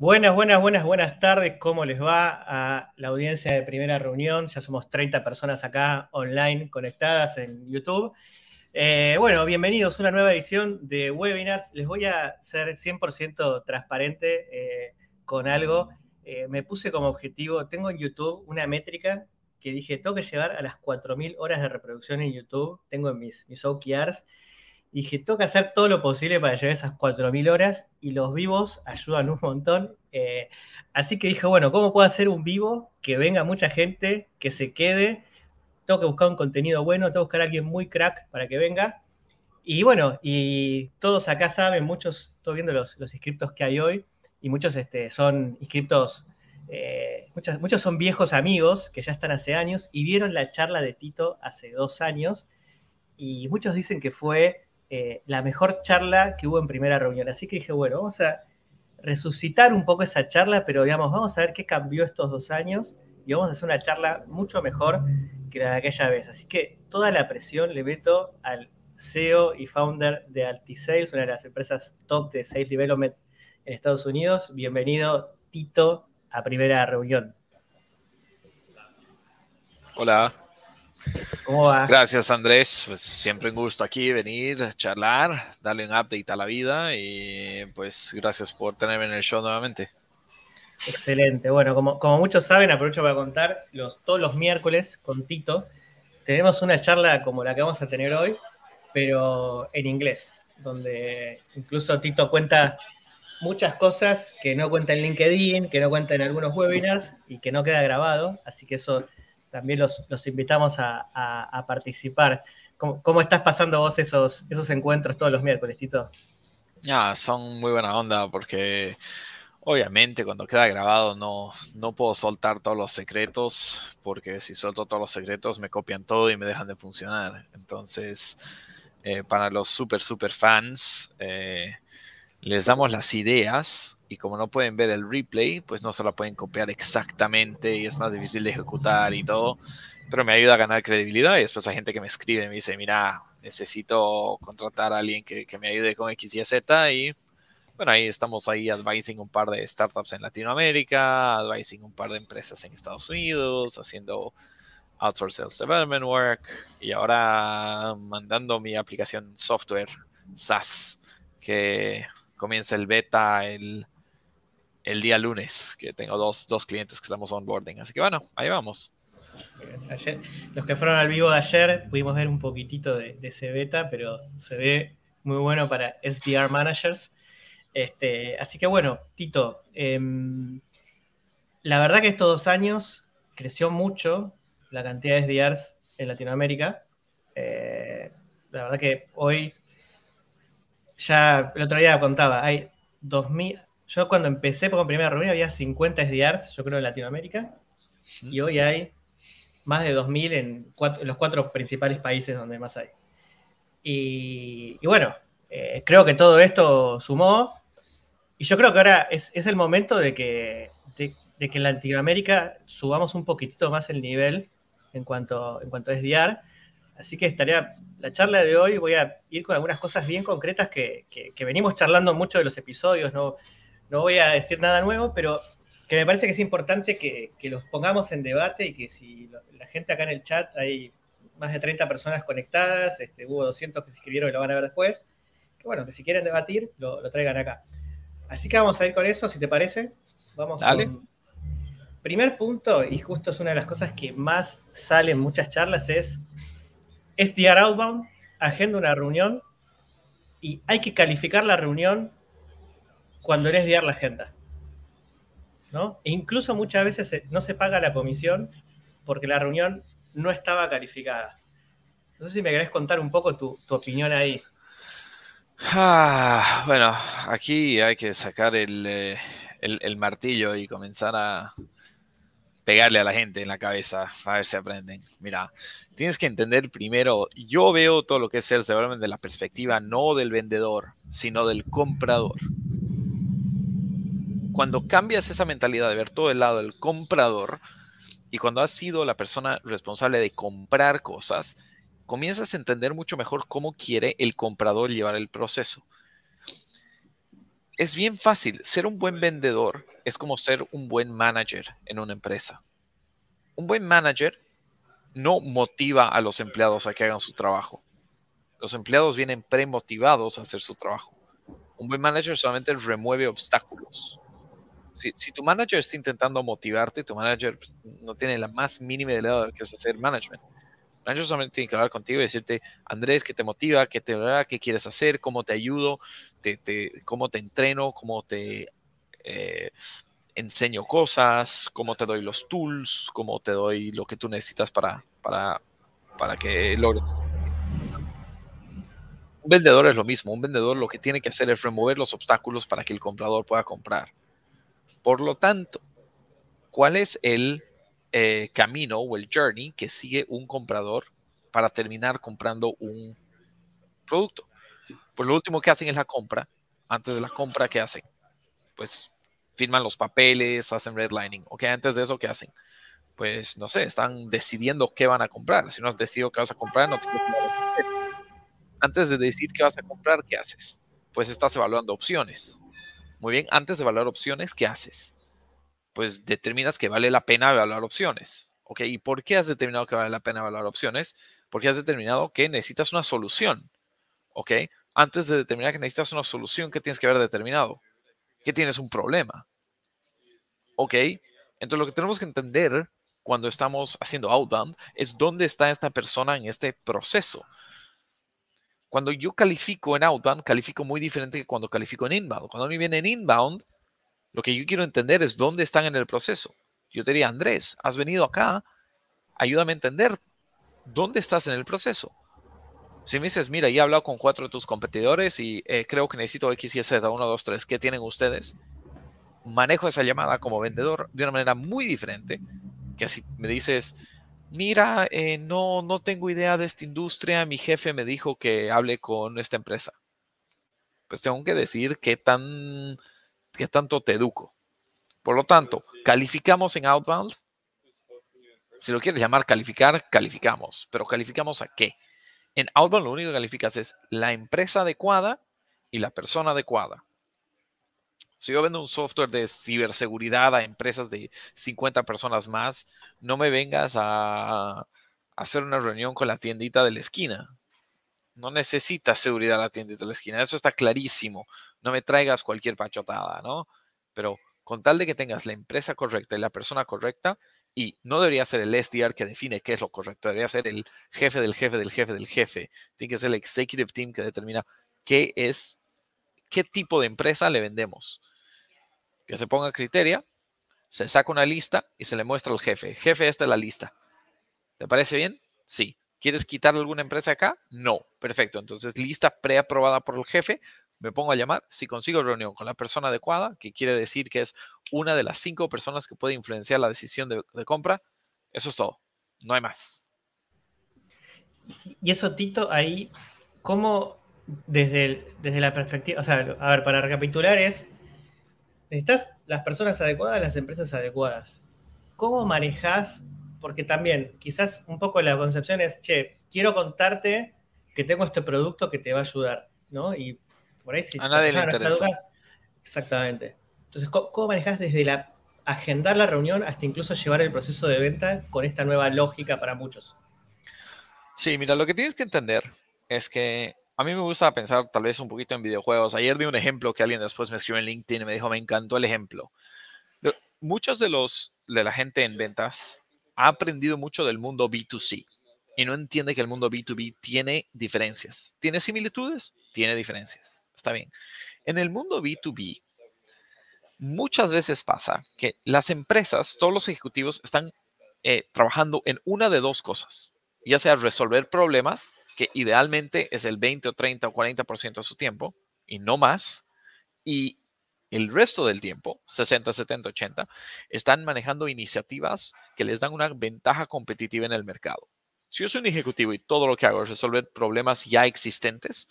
Buenas, buenas, buenas, buenas tardes. ¿Cómo les va a la audiencia de primera reunión? Ya somos 30 personas acá online conectadas en YouTube. Eh, bueno, bienvenidos a una nueva edición de webinars. Les voy a ser 100% transparente eh, con algo. Eh, me puse como objetivo, tengo en YouTube una métrica que dije, tengo que llegar a las 4.000 horas de reproducción en YouTube. Tengo en mis, mis OKRs dije, tengo que hacer todo lo posible para llegar a esas 4.000 horas y los vivos ayudan un montón. Eh, así que dije, bueno, ¿cómo puedo hacer un vivo que venga mucha gente, que se quede? Tengo que buscar un contenido bueno, tengo que buscar a alguien muy crack para que venga. Y bueno, y todos acá saben, muchos, estoy viendo los, los inscriptos que hay hoy, y muchos este, son inscriptos, eh, muchos son viejos amigos que ya están hace años y vieron la charla de Tito hace dos años, y muchos dicen que fue eh, la mejor charla que hubo en primera reunión. Así que dije, bueno, vamos a resucitar un poco esa charla, pero digamos, vamos a ver qué cambió estos dos años y vamos a hacer una charla mucho mejor que la de aquella vez. Así que toda la presión le meto al CEO y founder de Altisales, una de las empresas top de Sales Development en Estados Unidos. Bienvenido, Tito, a primera reunión. Hola. ¿Cómo va? Gracias, Andrés. Pues siempre un gusto aquí venir, charlar, darle un update a la vida y pues gracias por tenerme en el show nuevamente. Excelente. Bueno, como, como muchos saben, aprovecho para contar, los, todos los miércoles con Tito tenemos una charla como la que vamos a tener hoy, pero en inglés, donde incluso Tito cuenta muchas cosas que no cuenta en LinkedIn, que no cuenta en algunos webinars y que no queda grabado, así que eso también los, invitamos a, participar. ¿Cómo, estás pasando vos esos, esos encuentros todos los miércoles, Tito? Ya, son muy buena onda porque obviamente cuando queda grabado no, no puedo soltar todos los secretos porque si suelto todos los secretos me copian todo y me dejan de funcionar. Entonces, eh, para los super, super fans, eh, les damos las ideas y como no pueden ver el replay, pues no se la pueden copiar exactamente y es más difícil de ejecutar y todo, pero me ayuda a ganar credibilidad y después hay gente que me escribe, me dice, mira, necesito contratar a alguien que, me ayude con X y Z y bueno, ahí estamos ahí advising un par de startups en Latinoamérica, advising un par de empresas en Estados Unidos, haciendo outsource sales development work y ahora mandando mi aplicación software SaaS que comienza el beta el, día lunes, que tengo dos, clientes que estamos onboarding. Así que bueno, ahí vamos. los que fueron al vivo de ayer pudimos ver un poquitito de, ese beta, pero se ve muy bueno para SDR managers. Este, así que bueno, Tito, em, la verdad que estos dos años creció mucho la cantidad de SDRs en Latinoamérica. Eh, la verdad que hoy ya el otro día contaba, hay 2000, yo cuando empecé con primera reunión había 50 SDRs, yo creo, en Latinoamérica, y hoy hay más de 2000 en, los cuatro principales países donde más hay. Y, bueno, eh, creo que todo esto sumó, y yo creo que ahora es, el momento de que, de, que en Latinoamérica subamos un poquitito más el nivel en cuanto, en cuanto a SDR Así que estaría la charla de hoy, voy a ir con algunas cosas bien concretas que, venimos charlando mucho de los episodios, no, no voy a decir nada nuevo, pero que me parece que es importante que, los pongamos en debate y que si la gente acá en el chat, hay más de 30 personas conectadas, este, hubo 200 que se inscribieron y lo van a ver después, que bueno, que si quieren debatir, lo, traigan acá. Así que vamos a ir con eso, si te parece. Vamos Dale. Primer punto, y justo es una de las cosas que más sale en muchas charlas, es SDR Outbound, agenda una reunión y hay que calificar la reunión cuando eres SDR la agenda. ¿no? E incluso muchas veces no se paga la comisión porque la reunión no estaba calificada. No sé si me querés contar un poco tu, opinión ahí. Ah, bueno, aquí hay que sacar eh, el, martillo y comenzar a pegarle a la gente en la cabeza, a ver si aprenden. Mira, tienes que entender primero, yo veo todo lo que es sales development de la perspectiva no del vendedor, sino del comprador. Cuando cambias esa mentalidad de ver todo el lado del comprador y cuando has sido la persona responsable de comprar cosas, comienzas a entender mucho mejor cómo quiere el comprador llevar el proceso. es bien fácil. Ser un buen vendedor es como ser un buen manager en una empresa. Un buen manager no motiva a los empleados a que hagan su trabajo. Los empleados vienen premotivados a hacer su trabajo. Un buen manager solamente remueve obstáculos. Si, tu manager está intentando motivarte, tu manager pues, no tiene la más mínima idea de qué es hacer management. El manager solamente tiene que hablar contigo y decirte, Andrés, ¿qué te motiva? ¿Qué, te, qué quieres hacer? ¿Cómo te ayudo? ¿Cómo te entreno? ¿Cómo te eh, enseño cosas? ¿Cómo te doy los tools? ¿Cómo te doy lo que tú necesitas para, para, para que logres un vendedor es lo mismo. Un vendedor lo que tiene que hacer es remover los obstáculos para que el comprador pueda comprar. Por lo tanto, ¿cuál es el eh, camino o el journey que sigue un comprador para terminar comprando un producto? Pues lo último que hacen es la compra. Antes de la compra, ¿qué hacen? Pues firman los papeles, hacen redlining. Ok, antes de eso, ¿qué hacen? Pues no sé, están decidiendo qué van a comprar. Si no has decidido qué vas a comprar, no que antes de decir qué vas a comprar, ¿qué haces? Pues estás evaluando opciones. Muy bien, antes de evaluar opciones, ¿qué haces? Pues determinas que vale la pena evaluar opciones. ¿Ok? ¿Y por qué has determinado que vale la pena evaluar opciones? Porque has determinado que necesitas una solución. ¿Ok? Antes de determinar que necesitas una solución, ¿qué tienes que haber determinado? Que tienes un problema. ¿Ok? Entonces lo que tenemos que entender cuando estamos haciendo outbound es dónde está esta persona en este proceso. Cuando yo califico en outbound, califico muy diferente que cuando califico en inbound. Cuando me viene en inbound, lo que yo quiero entender es dónde están en el proceso. Yo te diría, Andrés, has venido acá, ayúdame a entender dónde estás en el proceso. Si me dices, mira, ya he hablado con cuatro de tus competidores y eh, creo que necesito X, Y, Z, 1, 2, 3, ¿qué tienen ustedes? Manejo esa llamada como vendedor de una manera muy diferente que si me dices, mira, eh, no, no tengo idea de esta industria, mi jefe me dijo que hable con esta empresa. Pues tengo que decir qué, tan, qué tanto te educo. Por lo tanto, calificamos en Outbound. Si lo quieres llamar calificar, calificamos. Pero calificamos a qué? En Outbound lo único que calificas es la empresa adecuada y la persona adecuada. Si yo vendo un software de ciberseguridad a empresas de 50 personas más, no me vengas a, hacer una reunión con la tiendita de la esquina. No necesitas seguridad la tiendita de la esquina, eso está clarísimo. No me traigas cualquier pachotada, ¿no? Pero con tal de que tengas la empresa correcta y la persona correcta, y no debería ser el SDR que define qué es lo correcto, debería ser el jefe del jefe del jefe del jefe. Tiene que ser el executive team que determina qué es, qué tipo de empresa le vendemos que se ponga criteria, se saca una lista y se le muestra al jefe. Jefe, esta es la lista. ¿Te parece bien? Sí. ¿Quieres quitar alguna empresa acá? No. Perfecto. Entonces, lista preaprobada por el jefe. Me pongo a llamar. Si consigo reunión con la persona adecuada, que quiere decir que es una de las cinco personas que puede influenciar la decisión de, compra, eso es todo. No hay más. Y eso, Tito, ahí, ¿cómo desde, desde la perspectiva, o sea, a ver, para recapitular es, necesitas las personas adecuadas, las empresas adecuadas. ¿Cómo manejas? Porque también, quizás un poco la concepción es, che, quiero contarte que tengo este producto que te va a ayudar, ¿no? Y por ahí si a nadie le interesa. exactamente. Entonces, ¿cómo, manejas desde la agendar la reunión hasta incluso llevar el proceso de venta con esta nueva lógica para muchos? Sí, mira, lo que tienes que entender es que a mí me gusta pensar tal vez un poquito en videojuegos. Ayer di un ejemplo que alguien después me escribió en LinkedIn y me dijo, me encantó el ejemplo. Muchos de los de la gente en ventas ha aprendido mucho del mundo B2C y no entiende que el mundo B2B tiene diferencias. ¿Tiene similitudes? Tiene diferencias. Está bien. En el mundo B2B, muchas veces pasa que las empresas, todos los ejecutivos están eh, trabajando en una de dos cosas, ya sea resolver problemas que idealmente es el 20 o 30 o 40% de su tiempo y no más. Y el resto del tiempo, 60, 70, 80, están manejando iniciativas que les dan una ventaja competitiva en el mercado. Si yo soy un ejecutivo y todo lo que hago es resolver problemas ya existentes,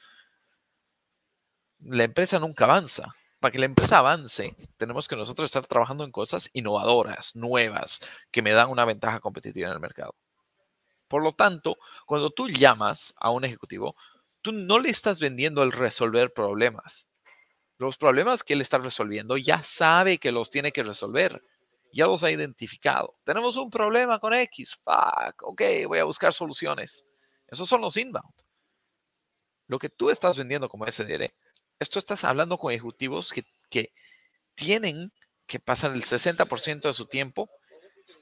la empresa nunca avanza. Para que la empresa avance, tenemos que nosotros estar trabajando en cosas innovadoras, nuevas, que me dan una ventaja competitiva en el mercado. Por lo tanto, cuando tú llamas a un ejecutivo, tú no le estás vendiendo el resolver problemas. Los problemas que él está resolviendo ya sabe que los tiene que resolver. Ya los ha identificado. Tenemos un problema con X. Fuck. Ok, voy a buscar soluciones. Esos son los inbound. Lo que tú estás vendiendo como SDR, esto estás hablando con ejecutivos que, que tienen que pasar el 60% de su tiempo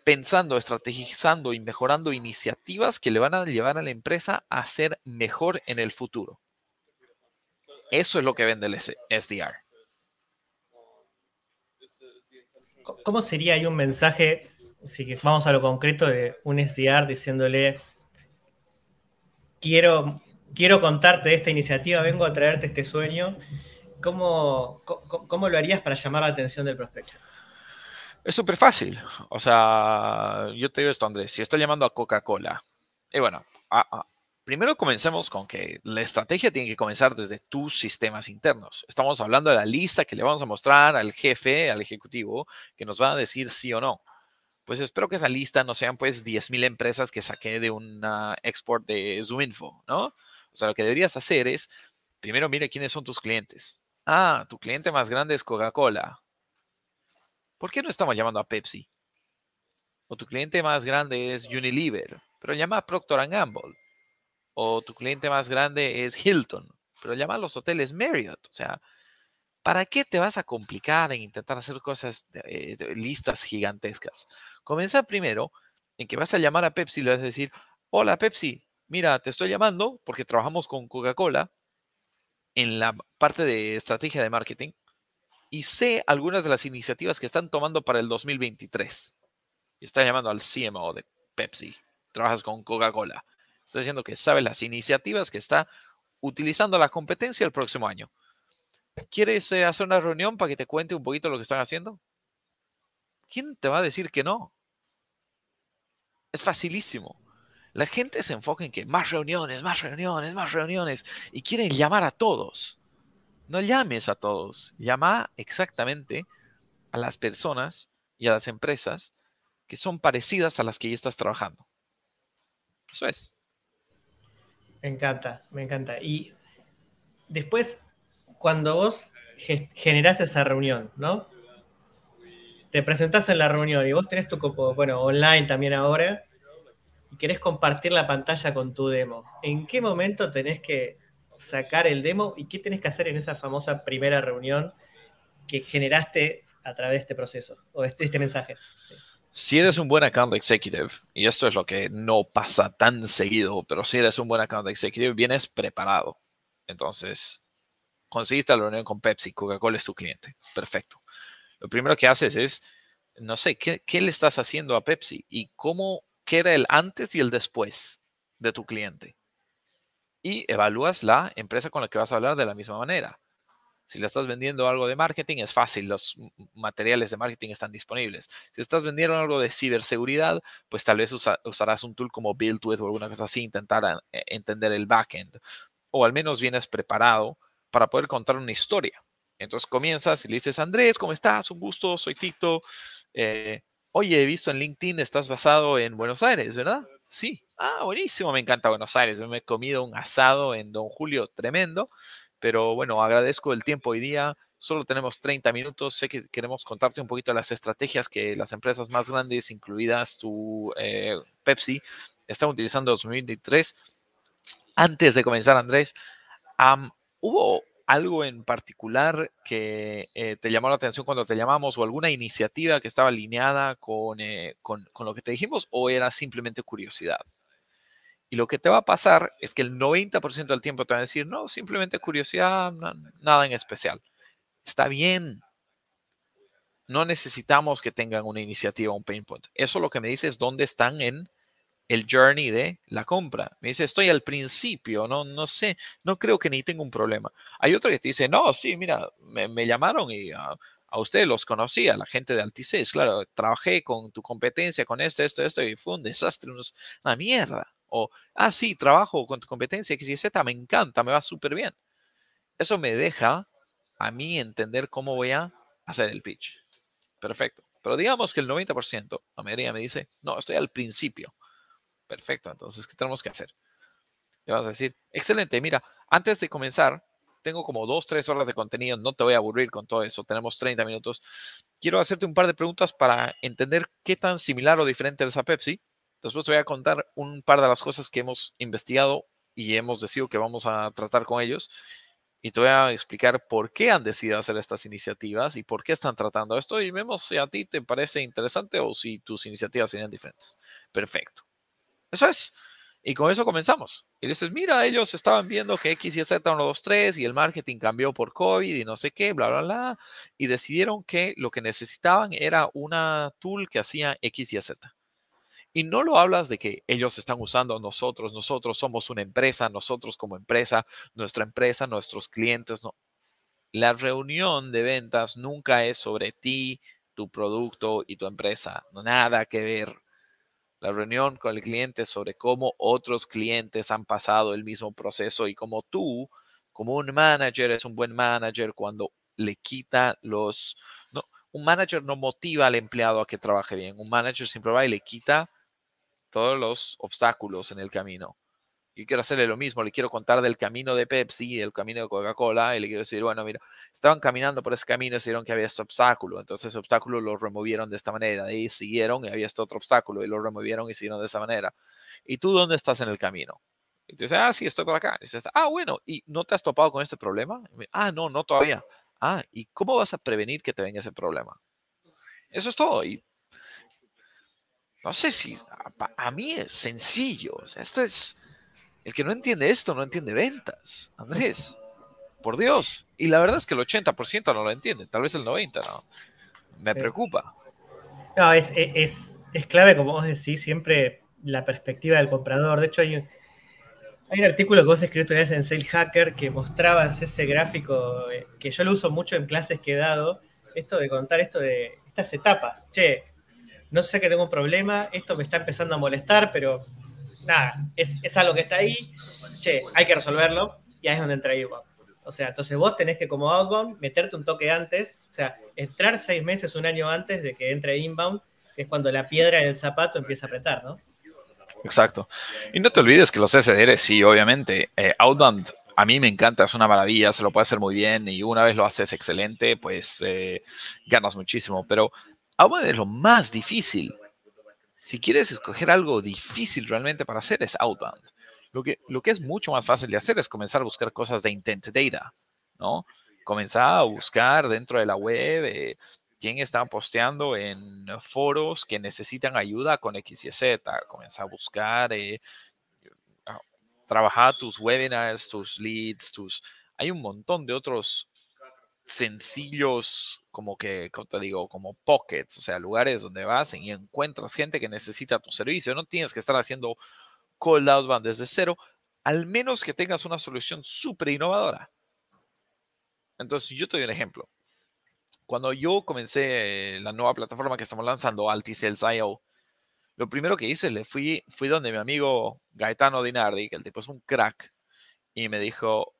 pensando, estrategizando y mejorando iniciativas que le van a llevar a la empresa a ser mejor en el futuro. Eso es lo que vende el SDR. ¿Cómo sería ahí un mensaje, si vamos a lo concreto, de un SDR diciéndole, quiero, quiero contarte esta iniciativa, vengo a traerte este sueño? ¿Cómo, cómo lo harías para llamar la atención del prospecto? Es súper fácil. O sea, yo te digo esto, Andrés. Si estoy llamando a Coca-Cola, y bueno, primero comencemos con que la estrategia tiene que comenzar desde tus sistemas internos. Estamos hablando de la lista que le vamos a mostrar al jefe, al ejecutivo, que nos va a decir sí o no. Pues espero que esa lista no sean pues 10.000 empresas que saqué de una export de ZoomInfo, ¿no? O sea, lo que deberías hacer es, primero mire quiénes son tus clientes. Ah, tu cliente más grande es Coca-Cola. ¿Por qué no estamos llamando a Pepsi? O tu cliente más grande es Unilever, pero llama a Procter Gamble. O tu cliente más grande es Hilton, pero llama a los hoteles Marriott. O sea, ¿para qué te vas a complicar en intentar hacer cosas, eh, listas gigantescas? Comienza primero en que vas a llamar a Pepsi y le vas a decir, hola Pepsi, mira, te estoy llamando porque trabajamos con Coca-Cola en la parte de estrategia de marketing y sé algunas de las iniciativas que están tomando para el 2023. Y está llamando al CMO de Pepsi. Trabajas con Coca-Cola. Está diciendo que sabe las iniciativas que está utilizando la competencia el próximo año. ¿Quieres eh, hacer una reunión para que te cuente un poquito lo que están haciendo? ¿Quién te va a decir que no? Es facilísimo. La gente se enfoca en que más reuniones, más reuniones, más reuniones y quieren llamar a todos no llames a todos, llama exactamente a las personas y a las empresas que son parecidas a las que ya estás trabajando. Eso es. Me encanta, me encanta. Y después, cuando vos generás esa reunión, ¿no? Te presentás en la reunión y vos tenés tu copo, bueno, online también ahora, y querés compartir la pantalla con tu demo. ¿En qué momento tenés que sacar el demo y qué tenés que hacer en esa famosa primera reunión que generaste a través de este proceso o de este, este mensaje. Si eres un buen account executive, y esto es lo que no pasa tan seguido, pero si eres un buen account executive, vienes preparado. Entonces, conseguiste la reunión con Pepsi, Coca-Cola es tu cliente. Perfecto. Lo primero que haces es, no sé, ¿qué, ¿qué, le estás haciendo a Pepsi? ¿Y cómo, qué era el antes y el después de tu cliente? Y evalúas la empresa con la que vas a hablar de la misma manera. Si le estás vendiendo algo de marketing, es fácil, los materiales de marketing están disponibles. Si estás vendiendo algo de ciberseguridad, pues tal vez usarás un tool como BuildWith o alguna cosa así, intentar eh, entender el backend. O al menos vienes preparado para poder contar una historia. Entonces comienzas y le dices, Andrés, ¿cómo estás? Un gusto, soy Tito. Eh, Oye, he visto en LinkedIn, estás basado en Buenos Aires, ¿verdad? Sí. Ah, buenísimo, me encanta Buenos Aires. me he comido un asado en Don Julio tremendo, pero bueno, agradezco el tiempo hoy día. Solo tenemos 30 minutos. Sé que queremos contarte un poquito las estrategias que las empresas más grandes, incluidas tu eh, Pepsi, están utilizando en 2023. Antes de comenzar, Andrés, ¿hubo algo en particular que eh, te llamó la atención cuando te llamamos o alguna iniciativa que estaba alineada eh, con, con, lo que te dijimos o era simplemente curiosidad? Y lo que te va a pasar es que el 90% del tiempo te van a decir, no, simplemente curiosidad, nada en especial. Está bien. No necesitamos que tengan una iniciativa, un pain point. Eso lo que me dice es dónde están en el journey de la compra. Me dice, estoy al principio, no, no sé, no creo que ni tenga un problema. Hay otro que te dice, no, sí, mira, me, llamaron y a, a ustedes los conocía, la gente de Altices, claro, trabajé con tu competencia, con esto, esto, esto, y fue un desastre, una mierda. O, ah, sí, trabajo con tu competencia X y Z, me encanta, me va súper bien. Eso me deja a mí entender cómo voy a hacer el pitch. Perfecto. Pero digamos que el 90%, la mayoría me dice, no, estoy al principio. Perfecto, entonces, ¿qué tenemos que hacer? Le vas a decir, excelente, mira, antes de comenzar, tengo como dos, tres horas de contenido, no te voy a aburrir con todo eso, tenemos 30 minutos. Quiero hacerte un par de preguntas para entender qué tan similar o diferente es a Pepsi. Después te voy a contar un par de las cosas que hemos investigado y hemos decidido que vamos a tratar con ellos. Y te voy a explicar por qué han decidido hacer estas iniciativas y por qué están tratando esto. Y vemos si a ti te parece interesante o si tus iniciativas serían diferentes. Perfecto. Eso es. Y con eso comenzamos. Y dices, mira, ellos estaban viendo que X y Z 1, 2, 3 y el marketing cambió por COVID y no sé qué, bla, bla, bla. Y decidieron que lo que necesitaban era una tool que hacía X y Z. Y no lo hablas de que ellos están usando nosotros, nosotros somos una empresa, nosotros como empresa, nuestra empresa, nuestros clientes. No. La reunión de ventas nunca es sobre ti, tu producto y tu empresa. Nada que ver la reunión con el cliente sobre cómo otros clientes han pasado el mismo proceso y cómo tú, como un manager, es un buen manager cuando le quita los... No, un manager no motiva al empleado a que trabaje bien. Un manager siempre va y le quita todos los obstáculos en el camino yo quiero hacerle lo mismo, le quiero contar del camino de Pepsi, del camino de Coca-Cola, y le quiero decir, bueno, mira, estaban caminando por ese camino y se que había este obstáculo, entonces ese obstáculo lo removieron de esta manera, y siguieron y había este otro obstáculo y lo removieron y siguieron de esa manera. ¿Y tú dónde estás en el camino? Y te dice, ah, sí, estoy por acá. Y dices, ah, bueno, ¿y no te has topado con este problema? ah, no, no todavía. Ah, ¿y cómo vas a prevenir que te venga ese problema? Eso es todo. No sé si a, mí es sencillo. Esto es el que no entiende esto no entiende ventas, Andrés. Por Dios. Y la verdad es que el 80% no lo entiende, tal vez el 90%, ¿no? Me preocupa. No, es, es, es, clave, como vos decís, siempre la perspectiva del comprador. De hecho, hay un, hay un artículo que vos escribiste una vez en Sale Hacker que mostrabas ese gráfico eh, que yo lo uso mucho en clases que he dado, esto de contar esto de estas etapas. Che, no sé que tengo un problema, esto me está empezando a molestar, pero nada, es, algo que está ahí, che, hay que resolverlo, y ahí es donde entra inbound. O sea, entonces vos tenés que como outbound meterte un toque antes, o sea, entrar seis meses, un año antes de que entre inbound, que es cuando la piedra en el zapato empieza a apretar, ¿no? Exacto. Y no te olvides que los SDR, sí, obviamente, eh, outbound a mí me encanta, es una maravilla, se lo puede hacer muy bien y una vez lo haces excelente, pues eh, ganas muchísimo. Pero outbound es lo más difícil si quieres escoger algo difícil realmente para hacer es outbound. Lo que, lo que es mucho más fácil de hacer es comenzar a buscar cosas de intent data, ¿no? Comenzar a buscar dentro de la web eh, quién está posteando en foros que necesitan ayuda con X y Z. Comenzar a buscar, eh, trabajar tus webinars, tus leads, tus... Hay un montón de otros sencillos como que, como te digo, como pockets, o sea, lugares donde vas y encuentras gente que necesita tu servicio. No tienes que estar haciendo cold outbound desde cero, al menos que tengas una solución súper innovadora. Entonces, yo te doy un ejemplo. Cuando yo comencé la nueva plataforma que estamos lanzando, Altisales.io, lo primero que hice, le fui, fui donde mi amigo Gaetano Dinardi, que el tipo es un crack, y me dijo,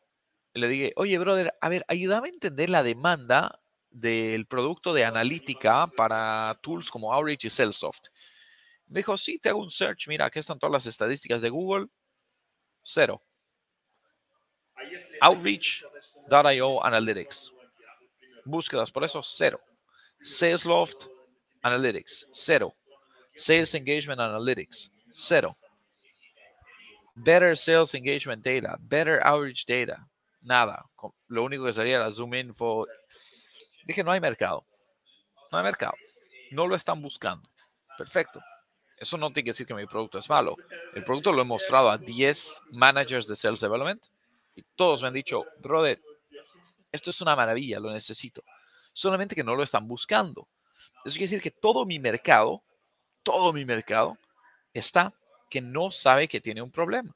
le dije, oye, brother, a ver, ayúdame a entender la demanda del producto de analítica para tools como Outreach y Salesforce. Me dijo, sí, te hago un search, mira, aquí están todas las estadísticas de Google. Cero. Outreach.io Analytics. Búsquedas por eso, cero. Salesloft Analytics, cero. Sales Engagement Analytics, cero. Better Sales Engagement Data, Better Outreach Data, nada. Lo único que sería la Zoom Info. Dije, no hay mercado. No hay mercado. No lo están buscando. Perfecto. Eso no tiene que decir que mi producto es malo. El producto lo he mostrado a 10 managers de Sales Development y todos me han dicho, brother, esto es una maravilla, lo necesito. Solamente que no lo están buscando. Eso quiere decir que todo mi mercado, todo mi mercado está que no sabe que tiene un problema.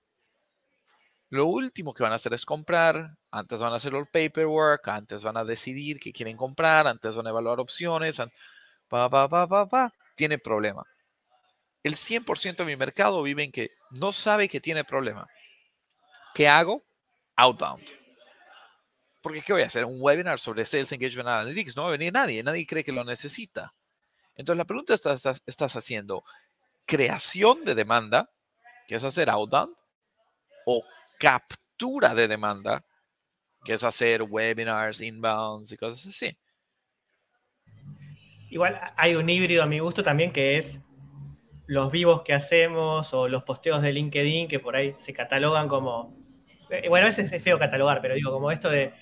Lo último que van a hacer es comprar, antes van a hacer el paperwork, antes van a decidir qué quieren comprar, antes van a evaluar opciones, pa, pa, pa, pa, pa, tiene problema. El 100% de mi mercado vive en que no sabe que tiene problema. ¿Qué hago? Outbound. Porque ¿qué voy a hacer? Un webinar sobre Sales Engagement Analytics. No va a venir nadie, nadie cree que lo necesita. Entonces la pregunta es, ¿estás, estás haciendo creación de demanda, que es hacer outbound, o captura de demanda que es hacer webinars, inbounds y cosas así. Igual hay un híbrido a mi gusto también que es los vivos que hacemos o los posteos de LinkedIn que por ahí se catalogan como, eh, bueno, a veces es feo catalogar, pero digo, como esto de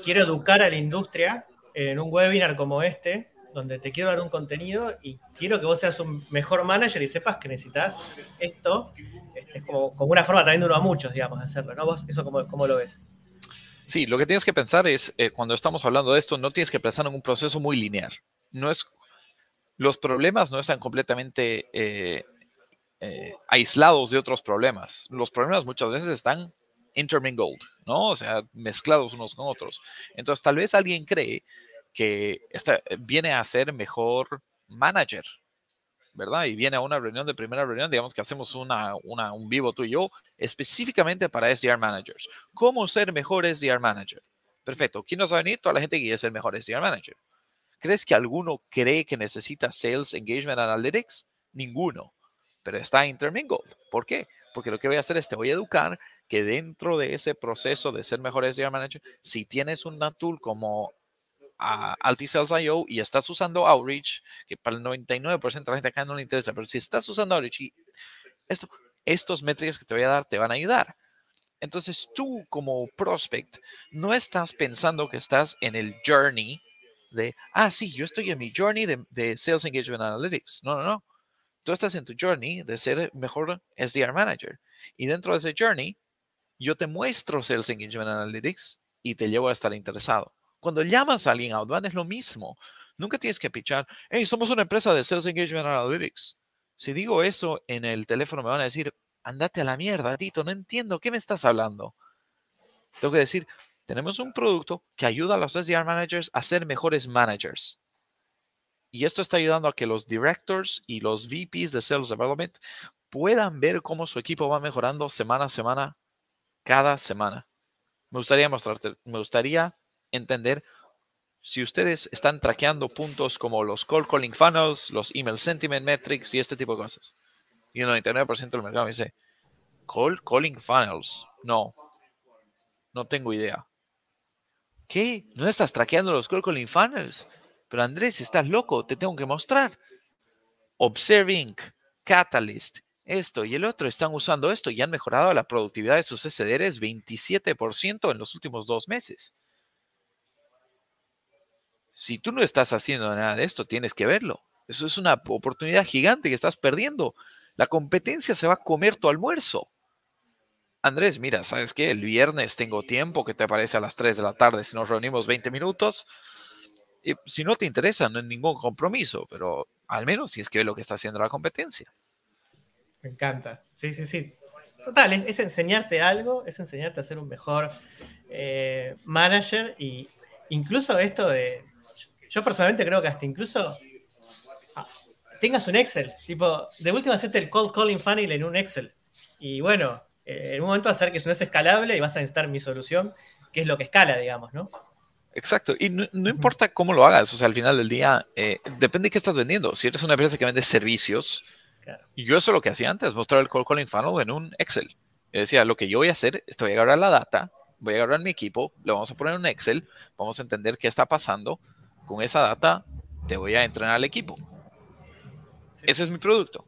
quiero educar a la industria en un webinar como este, donde te quiero dar un contenido y quiero que vos seas un mejor manager y sepas que necesitas esto. Este, es como, una forma también de uno a muchos, digamos, de hacerlo, ¿no? ¿Vos eso cómo, cómo lo ves? Sí, lo que tienes que pensar es, eh, cuando estamos hablando de esto, no tienes que pensar en un proceso muy lineal. No es, los problemas no están completamente eh, eh, aislados de otros problemas. Los problemas muchas veces están intermingled, ¿no? O sea, mezclados unos con otros. Entonces, tal vez alguien cree que viene a ser mejor manager, ¿verdad? Y viene a una reunión de primera reunión, digamos que hacemos una, un vivo tú y yo, específicamente para SDR managers. ¿Cómo ser mejor SDR manager? Perfecto. ¿Quién nos va a venir? Toda la gente que quiere ser mejor SDR manager. ¿Crees que alguno cree que necesita Sales Engagement Analytics? Ninguno. Pero está intermingled. ¿Por qué? Porque lo que voy a hacer es te voy a educar que dentro de ese proceso de ser mejor SDR manager, si tienes una tool como a Altisales.io y estás usando Outreach, que para el 99% de la gente acá no le interesa, pero si estás usando Outreach y esto, estos métricas que te voy a dar te van a ayudar. Entonces tú como prospect no estás pensando que estás en el journey de, ah, sí, yo estoy en mi journey de, de Sales Engagement Analytics. No, no, no. Tú estás en tu journey de ser mejor SDR manager. Y dentro de ese journey, yo te muestro Sales Engagement Analytics y te llevo a estar interesado. Cuando llamas a alguien outbound es lo mismo. Nunca tienes que pichar, hey, somos una empresa de Sales Engagement Analytics. Si digo eso en el teléfono me van a decir, andate a la mierda, Tito, no entiendo, ¿qué me estás hablando? Tengo que decir, tenemos un producto que ayuda a los SDR managers a ser mejores managers. Y esto está ayudando a que los directors y los VPs de Sales Development puedan ver cómo su equipo va mejorando semana a semana, cada semana. Me gustaría mostrarte, me gustaría entender si ustedes están traqueando puntos como los call calling funnels, los email sentiment metrics y este tipo de cosas. Y el 99% del mercado me dice, call calling funnels. No, no tengo idea. ¿Qué? ¿No estás traqueando los call calling funnels? Pero Andrés, estás loco, te tengo que mostrar. Observing, Catalyst, esto y el otro están usando esto y han mejorado la productividad de sus SDRs 27% en los últimos dos meses. Si tú no estás haciendo nada de esto, tienes que verlo. Eso es una oportunidad gigante que estás perdiendo. La competencia se va a comer tu almuerzo. Andrés, mira, ¿sabes qué? El viernes tengo tiempo, que te aparece a las 3 de la tarde si nos reunimos 20 minutos. Y si no te interesa, no hay ningún compromiso, pero al menos si es que ve lo que está haciendo la competencia. Me encanta. Sí, sí, sí. Total, es, enseñarte algo, es enseñarte a ser un mejor eh, manager y incluso esto de, yo personalmente creo que hasta incluso ah, tengas un Excel, tipo, de última hacerte el cold calling funnel en un Excel. Y bueno, eh, en un momento hacer que eso no es escalable y vas a necesitar mi solución, que es lo que escala, digamos, ¿no? Exacto, y no, importa cómo lo hagas, o sea, al final del día, eh, depende de qué estás vendiendo. Si eres una empresa que vende servicios, yo eso es lo que hacía antes, mostrar el cold calling funnel en un Excel. Decía, lo que yo voy a hacer es voy a agarrar la data, voy a agarrar mi equipo, lo vamos a poner en un Excel, vamos a entender qué está pasando, con esa data te voy a entrenar al equipo. Ese es mi producto.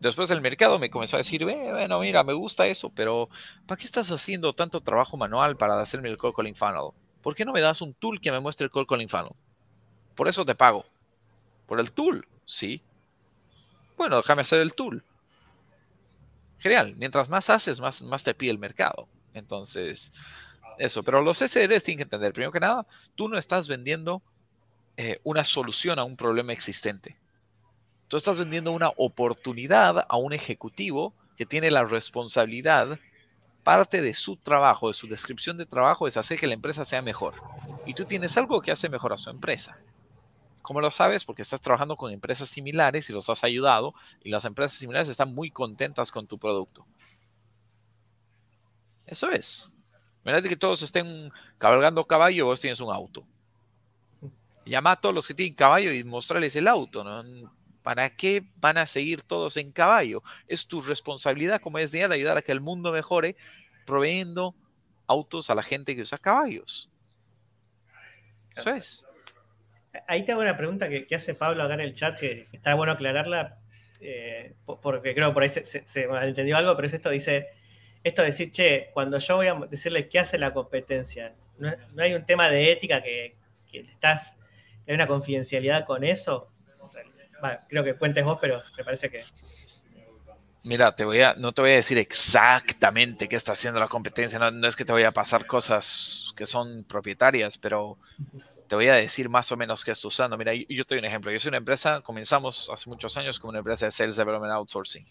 Después el mercado me comenzó a decir, bueno, mira, me gusta eso, pero ¿para qué estás haciendo tanto trabajo manual para hacerme el call calling funnel? ¿Por qué no me das un tool que me muestre el call calling funnel? Por eso te pago. Por el tool, sí. Bueno, déjame hacer el tool. Genial. Mientras más haces, más, más te pide el mercado. Entonces, eso, pero los SDRs tienen que entender, primero que nada, tú no estás vendiendo eh, una solución a un problema existente. Tú estás vendiendo una oportunidad a un ejecutivo que tiene la responsabilidad, parte de su trabajo, de su descripción de trabajo, es hacer que la empresa sea mejor. Y tú tienes algo que hace mejor a su empresa. ¿Cómo lo sabes? Porque estás trabajando con empresas similares y los has ayudado y las empresas similares están muy contentas con tu producto. Eso es. Imagínate que todos estén cabalgando caballo, vos tienes un auto. Llama a todos los que tienen caballo y mostrarles el auto. ¿Para qué van a seguir todos en caballo? Es tu responsabilidad como es de ayudar a que el mundo mejore proveyendo autos a la gente que usa caballos. Eso es. Ahí te hago una pregunta que, hace Pablo acá en el chat, que, está bueno aclararla, eh, porque creo que por ahí se, se, malentendió algo, pero es esto, dice, esto de decir, che, cuando yo voy a decirle qué hace la competencia, ¿no, hay un tema de ética que, estás, hay una confidencialidad con eso? creo que cuentes vos, pero me parece que Mira, te voy a, no te voy a decir exactamente qué está haciendo la competencia, no, es que te voy a pasar cosas que son propietarias, pero te voy a decir más o menos qué está usando. Mira, yo, yo te doy un ejemplo. Yo soy una empresa, comenzamos hace muchos años como una empresa de Sales Development Outsourcing.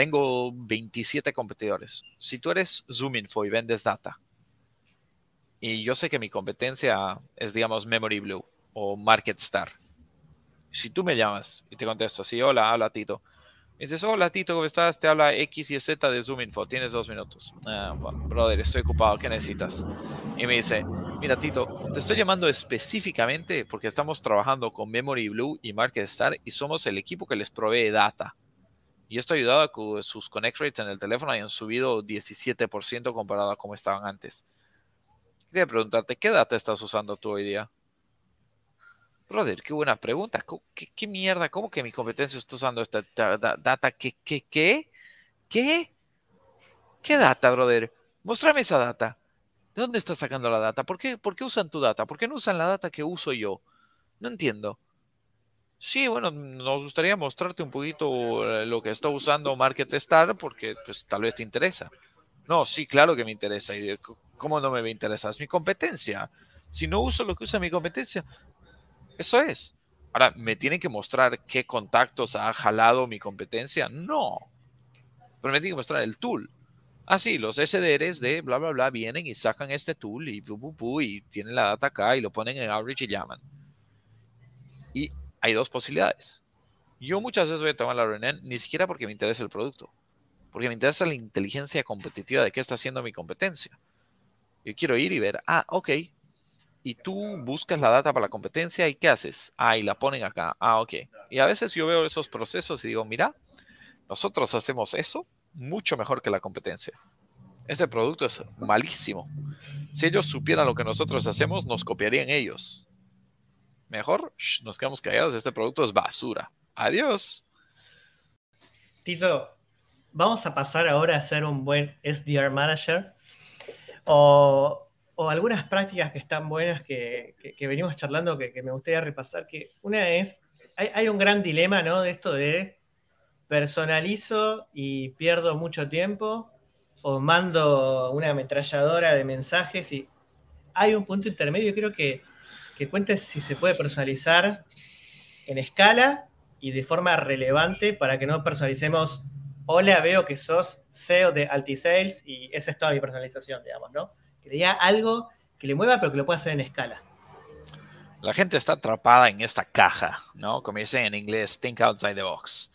Tengo 27 competidores. Si tú eres Zoominfo y vendes data, y yo sé que mi competencia es, digamos, Memory Blue o MarketStar. Si tú me llamas y te contesto así, hola, habla Tito dices, hola Tito, ¿cómo estás? Te habla X y Z de Zoom Info, tienes dos minutos. Ah, brother, estoy ocupado, ¿qué necesitas? Y me dice, mira Tito, te estoy llamando específicamente porque estamos trabajando con Memory Blue y MarketStar y somos el equipo que les provee data. Y esto ha ayudado a que sus connect rates en el teléfono hayan subido 17% comparado a cómo estaban antes. Quería preguntarte, ¿qué data estás usando tú hoy día? Brother, qué buena pregunta. ¿Qué, mierda? ¿Cómo que mi competencia está usando esta data? ¿Qué, qué, qué? ¿Qué? ¿Qué data, brother? Muéstrame esa data. ¿De dónde estás sacando la data? ¿Por qué, ¿Por qué usan tu data? ¿Por qué no usan la data que uso yo? No entiendo. Sí, bueno, nos gustaría mostrarte un poquito eh, lo que está usando MarketStar porque pues tal vez te interesa. No, sí, claro que me interesa. ¿Y cómo no me interesa? Es mi competencia. Si no uso lo que usa mi competencia, eso es. Ahora, ¿me tienen que mostrar qué contactos ha jalado mi competencia? No. Pero me tienen que mostrar el tool. Ah, sí, los SDRs de bla, bla, bla vienen y sacan este tool y y tienen la data acá y lo ponen en Outreach y llaman. Y hay dos posibilidades. Yo muchas veces voy a tomar la reunión ni siquiera porque me interesa el producto, porque me interesa la inteligencia competitiva de qué está haciendo mi competencia. Yo quiero ir y ver, ah, ok, y tú buscas la data para la competencia y ¿qué haces? Ah, y la ponen acá. Ah, ok. Y a veces yo veo esos procesos y digo, mira, nosotros hacemos eso mucho mejor que la competencia. Este producto es malísimo. Si ellos supieran lo que nosotros hacemos, nos copiarían ellos. Mejor nos quedamos callados. Este producto es basura. Adiós. Tito, vamos a pasar ahora a ser un buen SDR manager. O algunas prácticas que están buenas que, venimos charlando que, me gustaría repasar, que una es, hay, un gran dilema, ¿no? De esto de personalizo y pierdo mucho tiempo, o mando una ametralladora de mensajes y hay un punto intermedio, creo que, que cuentes si se puede personalizar en escala y de forma relevante para que no personalicemos, hola, veo que sos CEO de Altisales y esa es toda mi personalización, digamos, ¿no? que le algo que le mueva, pero que lo pueda hacer en escala. La gente está atrapada en esta caja, ¿no? Como dicen en inglés, think outside the box.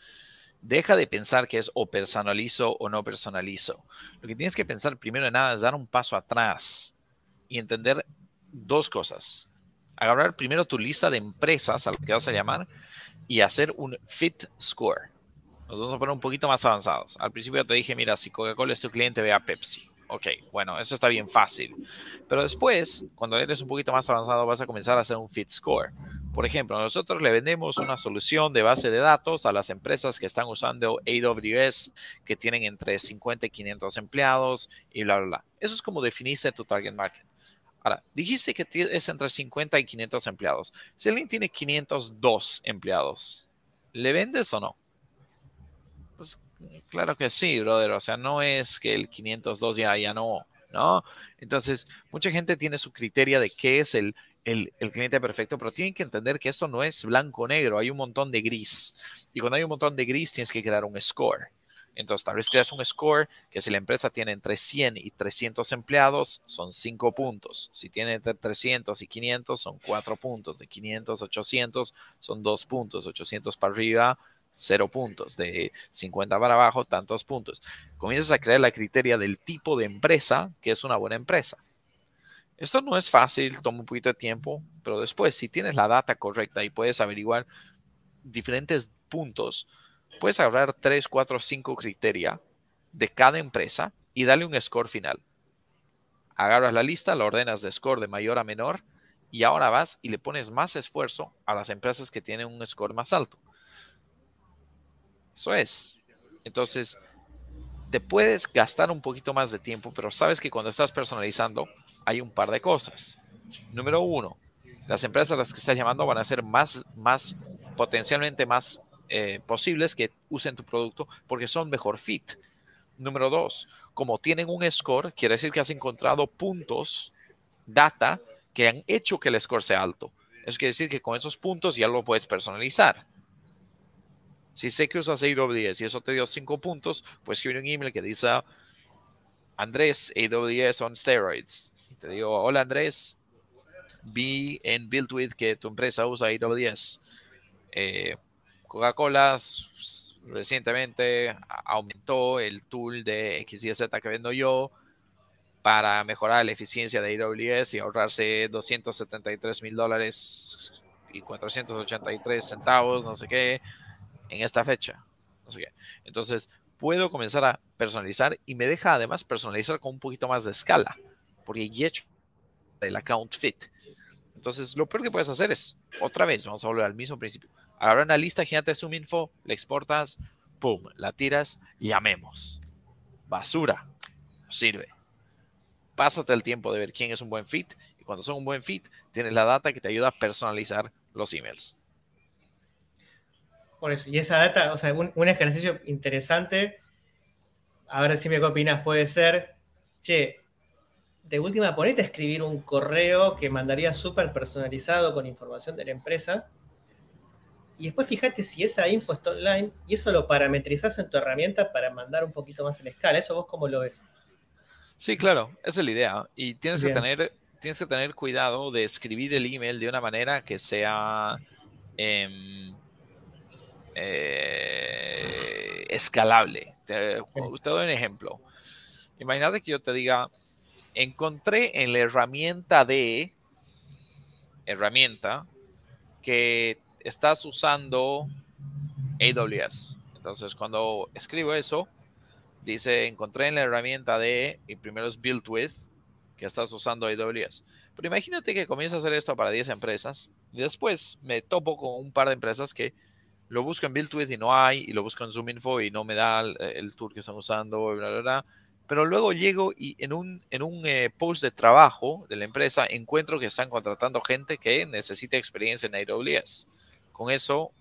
Deja de pensar que es o personalizo o no personalizo. Lo que tienes que pensar primero de nada es dar un paso atrás y entender dos cosas. Agarrar primero tu lista de empresas a las que vas a llamar y hacer un fit score. Nos vamos a poner un poquito más avanzados. Al principio te dije, mira, si Coca-Cola es tu cliente, ve a Pepsi. Ok, bueno, eso está bien fácil. Pero después, cuando eres un poquito más avanzado, vas a comenzar a hacer un fit score. Por ejemplo, nosotros le vendemos una solución de base de datos a las empresas que están usando AWS, que tienen entre 50 y 500 empleados y bla, bla, bla. Eso es como definiste tu target market. Ahora, dijiste que es entre 50 y 500 empleados. Si alguien tiene 502 empleados, ¿le vendes o no? Pues Claro que sí, brother. O sea, no es que el 502 ya, ya no, ¿no? Entonces, mucha gente tiene su criterio de qué es el, el, el cliente perfecto, pero tienen que entender que esto no es blanco-negro, hay un montón de gris. Y cuando hay un montón de gris, tienes que crear un score. Entonces, tal vez creas un score que si la empresa tiene entre 100 y 300 empleados, son 5 puntos. Si tiene entre 300 y 500, son 4 puntos. De 500 a 800, son 2 puntos. 800 para arriba, cero puntos, de 50 para abajo, tantos puntos. Comienzas a crear la criteria del tipo de empresa que es una buena empresa. Esto no es fácil, toma un poquito de tiempo, pero después, si tienes la data correcta y puedes averiguar diferentes puntos, puedes agarrar 3, 4, 5 criteria de cada empresa y darle un score final. agarras la lista, la ordenas de score de mayor a menor y ahora vas y le pones más esfuerzo a las empresas que tienen un score más alto. Eso es. Entonces, te puedes gastar un poquito más de tiempo, pero sabes que cuando estás personalizando hay un par de cosas. Número uno, las empresas a las que estás llamando van a ser más, más potencialmente más eh, posibles que usen tu producto porque son mejor fit. Número dos, como tienen un score, quiere decir que has encontrado puntos, data, que han hecho que el score sea alto. Eso quiere decir que con esos puntos ya lo puedes personalizar. Si sé que usas AWS y eso te dio cinco puntos, pues escribir un email que dice Andrés, AWS on steroids. Y te digo, hola Andrés, vi en BuildWith que tu empresa usa AWS. Eh, Coca-Cola recientemente aumentó el tool de XYZ que vendo yo para mejorar la eficiencia de AWS y ahorrarse 273 mil dólares y 483 centavos, no sé qué, en esta fecha. No sé qué. Entonces, puedo comenzar a personalizar y me deja además personalizar con un poquito más de escala, porque ya he hecho el account fit. Entonces, lo peor que puedes hacer es, otra vez, vamos a volver al mismo principio. Agarra una lista gigante de Zoom Info, la exportas, pum, la tiras, llamemos. Basura, no sirve pásate el tiempo de ver quién es un buen fit y cuando son un buen fit, tienes la data que te ayuda a personalizar los emails. Por eso, y esa data, o sea, un, ejercicio interesante, a ver si me opinas, puede ser, che, de última ponete a escribir un correo que mandaría súper personalizado con información de la empresa. Y después fíjate si esa info está online y eso lo parametrizás en tu herramienta para mandar un poquito más en escala. ¿Eso vos cómo lo ves? Sí, claro, esa es la idea. Y tienes que tener, tienes que tener cuidado de escribir el email de una manera que sea em, eh, escalable. Te, doy un ejemplo. Imagínate que yo te diga, encontré en la herramienta de herramienta que estás usando AWS. Entonces, cuando escribo eso, Dice, encontré en la herramienta de, y primero es Build With, que estás usando AWS. Pero imagínate que comienzo a hacer esto para 10 empresas y después me topo con un par de empresas que lo busco en Build With y no hay, y lo busco en Zoom Info y no me da el, tool que están usando, bla, bla, bla. Pero luego llego y en un, en un eh, post de trabajo de la empresa encuentro que están contratando gente que necesita experiencia en AWS. Con eso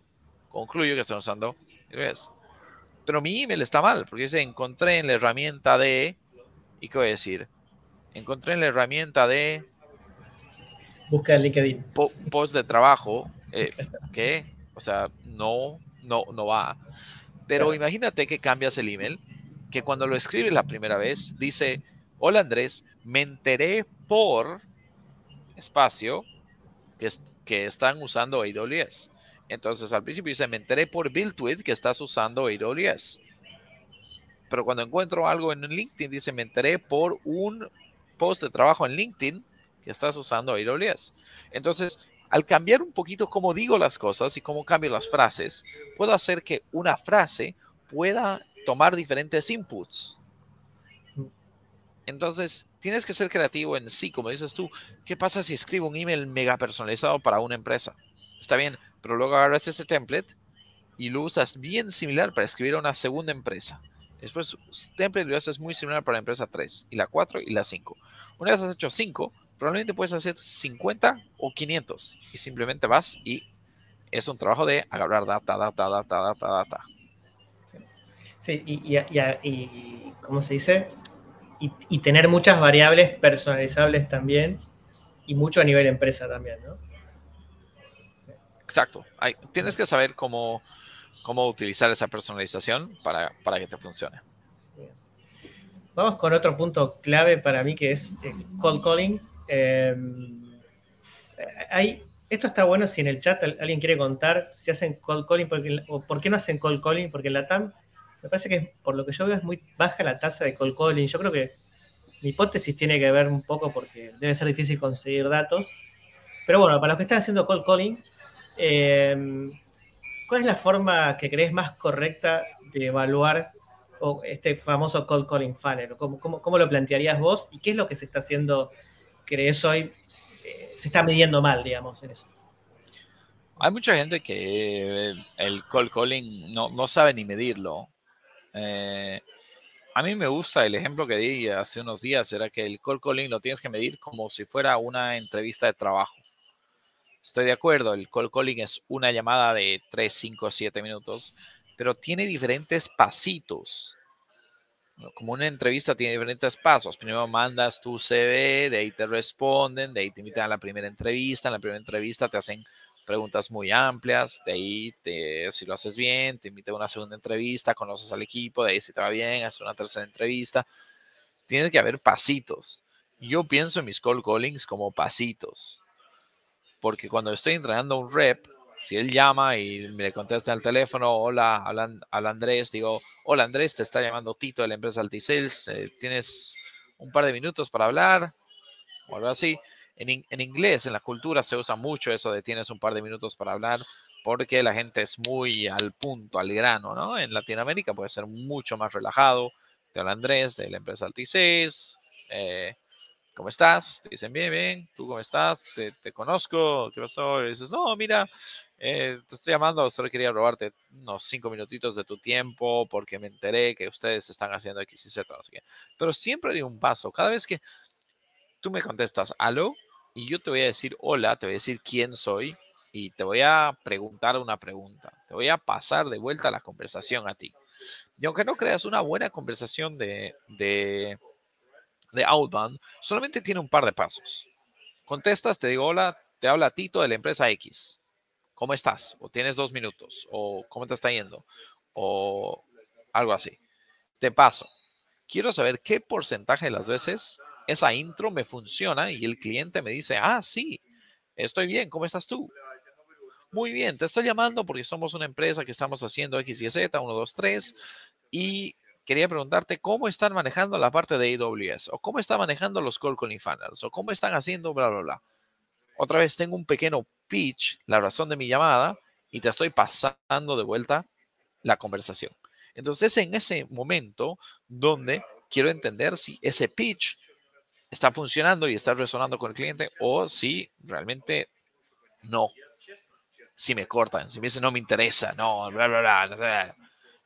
concluyo que están usando AWS pero mi email está mal, porque dice, encontré en la herramienta de, ¿y qué voy a decir? Encontré en la herramienta de... Busca el LinkedIn. post de trabajo, eh, ¿qué? O sea, no, no, no va. Pero imagínate que cambias el email, que cuando lo escribes la primera vez, dice, hola Andrés, me enteré por espacio que, que están usando AWS. Entonces al principio dice, me enteré por BuildWith que estás usando AWS. Pero cuando encuentro algo en LinkedIn, dice, me enteré por un post de trabajo en LinkedIn que estás usando AWS. Entonces, al cambiar un poquito cómo digo las cosas y cómo cambio las frases, puedo hacer que una frase pueda tomar diferentes inputs. Entonces, tienes que ser creativo en sí, como dices tú. ¿Qué pasa si escribo un email mega personalizado para una empresa? Está bien, pero luego agarras este template y lo usas bien similar para escribir a una segunda empresa. Después, template lo haces muy similar para la empresa 3, y la 4 y la 5. Una vez has hecho 5, probablemente puedes hacer 50 o 500 y simplemente vas y es un trabajo de agarrar data, data, data, data, data. Sí, y, y, ¿cómo se dice? Y, y, tener muchas variables personalizables también y mucho a nivel empresa también, ¿no? Exacto. tienes que saber cómo, cómo utilizar esa personalización para, que te funcione. Vamos con otro punto clave para mí que es el cold calling. Hay, esto está bueno si en el chat alguien quiere contar si hacen cold calling o por qué no hacen cold calling, porque en la TAM me parece que por lo que yo veo es muy baja la tasa de cold calling. Yo creo que mi hipótesis tiene que ver un poco porque debe ser difícil conseguir datos. Pero bueno, para los que están haciendo cold calling, Em, ¿Cuál es la forma que crees más correcta de evaluar este famoso cold calling funnel? ¿Cómo, lo plantearías vos y qué es lo que se está haciendo, crees hoy, eh, se está midiendo mal, digamos, en eso? Hay mucha gente que el cold calling no, no sabe ni medirlo. Eh, a mí me gusta el ejemplo que di hace unos días, era que el cold calling lo tienes que medir como si fuera una entrevista de trabajo. Estoy de acuerdo, el cold calling es una llamada de 3, 5, 7 minutos, pero tiene diferentes pasitos. Como una entrevista tiene diferentes pasos. Primero mandas tu CV, de ahí te responden, de ahí te invitan a la primera entrevista. En la primera entrevista te hacen preguntas muy amplias, de ahí te, si lo haces bien, te invitan a una segunda entrevista, conoces al equipo, de ahí si te va bien, haces una tercera entrevista. Tiene que haber pasitos. Yo pienso en mis cold callings como pasitos, porque cuando estoy entrenando a un rep, si él llama y me contesta el teléfono, hola, habla, Andrés, digo, hola Andrés, te está llamando Tito de la empresa Altisales, eh, tienes un par de minutos para hablar, o algo así. En, inglés, en la cultura, se usa mucho eso de tienes un par de minutos para hablar porque la gente es muy al punto, al grano, ¿no? En Latinoamérica puede ser mucho más relajado. Te habla Andrés de la empresa Altis eh, ¿Cómo estás? Te dicen, bien, bien. ¿Tú cómo estás? Te, conozco. ¿Qué pasó? Y dices, no, mira, eh, te estoy llamando. Solo quería robarte unos cinco minutitos de tu tiempo porque me enteré que ustedes están haciendo X y Z. Pero siempre di un paso. Cada vez que tú me contestas, aló, y yo te voy a decir hola, te voy a decir quién soy y te voy a preguntar una pregunta. Te voy a pasar de vuelta la conversación a ti. Y aunque no creas una buena conversación de, de, de outbound, solamente tiene un par de pasos. Contestas, te digo hola, te habla Tito de la empresa X. ¿Cómo estás? O tienes dos minutos. O cómo te está yendo. O algo así. Te paso. Quiero saber qué porcentaje de las veces esa intro me funciona y el cliente me dice, ah, sí, estoy bien, ¿cómo estás tú? Muy bien, te estoy llamando porque somos una empresa que estamos haciendo X y Z, 1, 2, 3, y quería preguntarte cómo están manejando la parte de AWS, o cómo están manejando los call calling funnels, o cómo están haciendo bla, bla, bla. Otra vez tengo un pequeño pitch, la razón de mi llamada, y te estoy pasando de vuelta la conversación. Entonces, en ese momento donde quiero entender si ese pitch está funcionando y está resonando con el cliente o si realmente no. Si me cortan, si me dicen no me interesa, no, bla, bla, bla,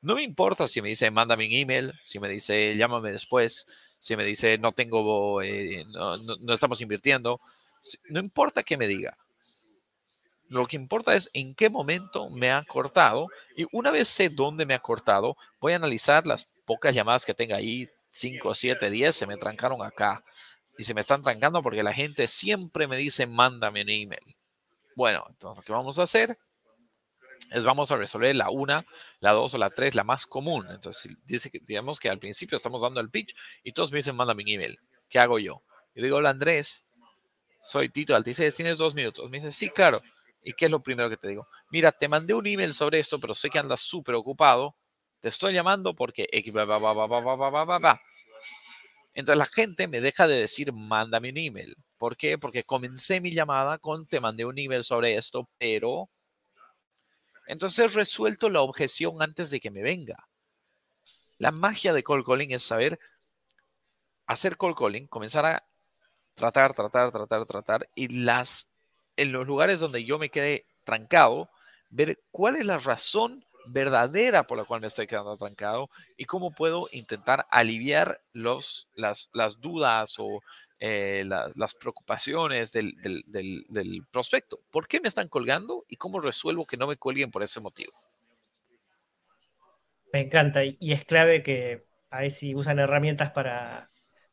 No me importa si me dice mándame un email, si me dice llámame después, si me dice no tengo, eh, no, estamos invirtiendo. No importa que me diga. Lo que importa es en qué momento me ha cortado y una vez sé dónde me ha cortado, voy a analizar las pocas llamadas que tenga ahí, 5, 7, 10, se me trancaron acá y se me están trancando porque la gente siempre me dice, mándame un email. Bueno, entonces lo que vamos a hacer es vamos a resolver la 1, la 2 o la 3, la más común. Entonces, dice que, digamos que al principio estamos dando el pitch y todos me dicen, mándame un email. ¿Qué hago yo? Yo digo, hola Andrés, soy Tito Altices, tienes dos minutos. Me dice, sí, claro. ¿Y qué es lo primero que te digo? Mira, te mandé un email sobre esto, pero sé que andas súper ocupado. Te estoy llamando porque... Entonces la gente me deja de decir, mándame un email. ¿Por qué? Porque comencé mi llamada con, te mandé un email sobre esto, pero... Entonces resuelto la objeción antes de que me venga. La magia de call calling es saber hacer call calling, comenzar a tratar, tratar, tratar, tratar, y las, en los lugares donde yo me quedé trancado, ver cuál es la razón verdadera por la cual me estoy quedando atrancado y cómo puedo intentar aliviar los, las, las dudas o eh, las preocupaciones del, del, del, prospecto. ¿Por qué me están colgando y cómo resuelvo que no me cuelguen por ese motivo? Me encanta y, es clave que ahí si usan herramientas para,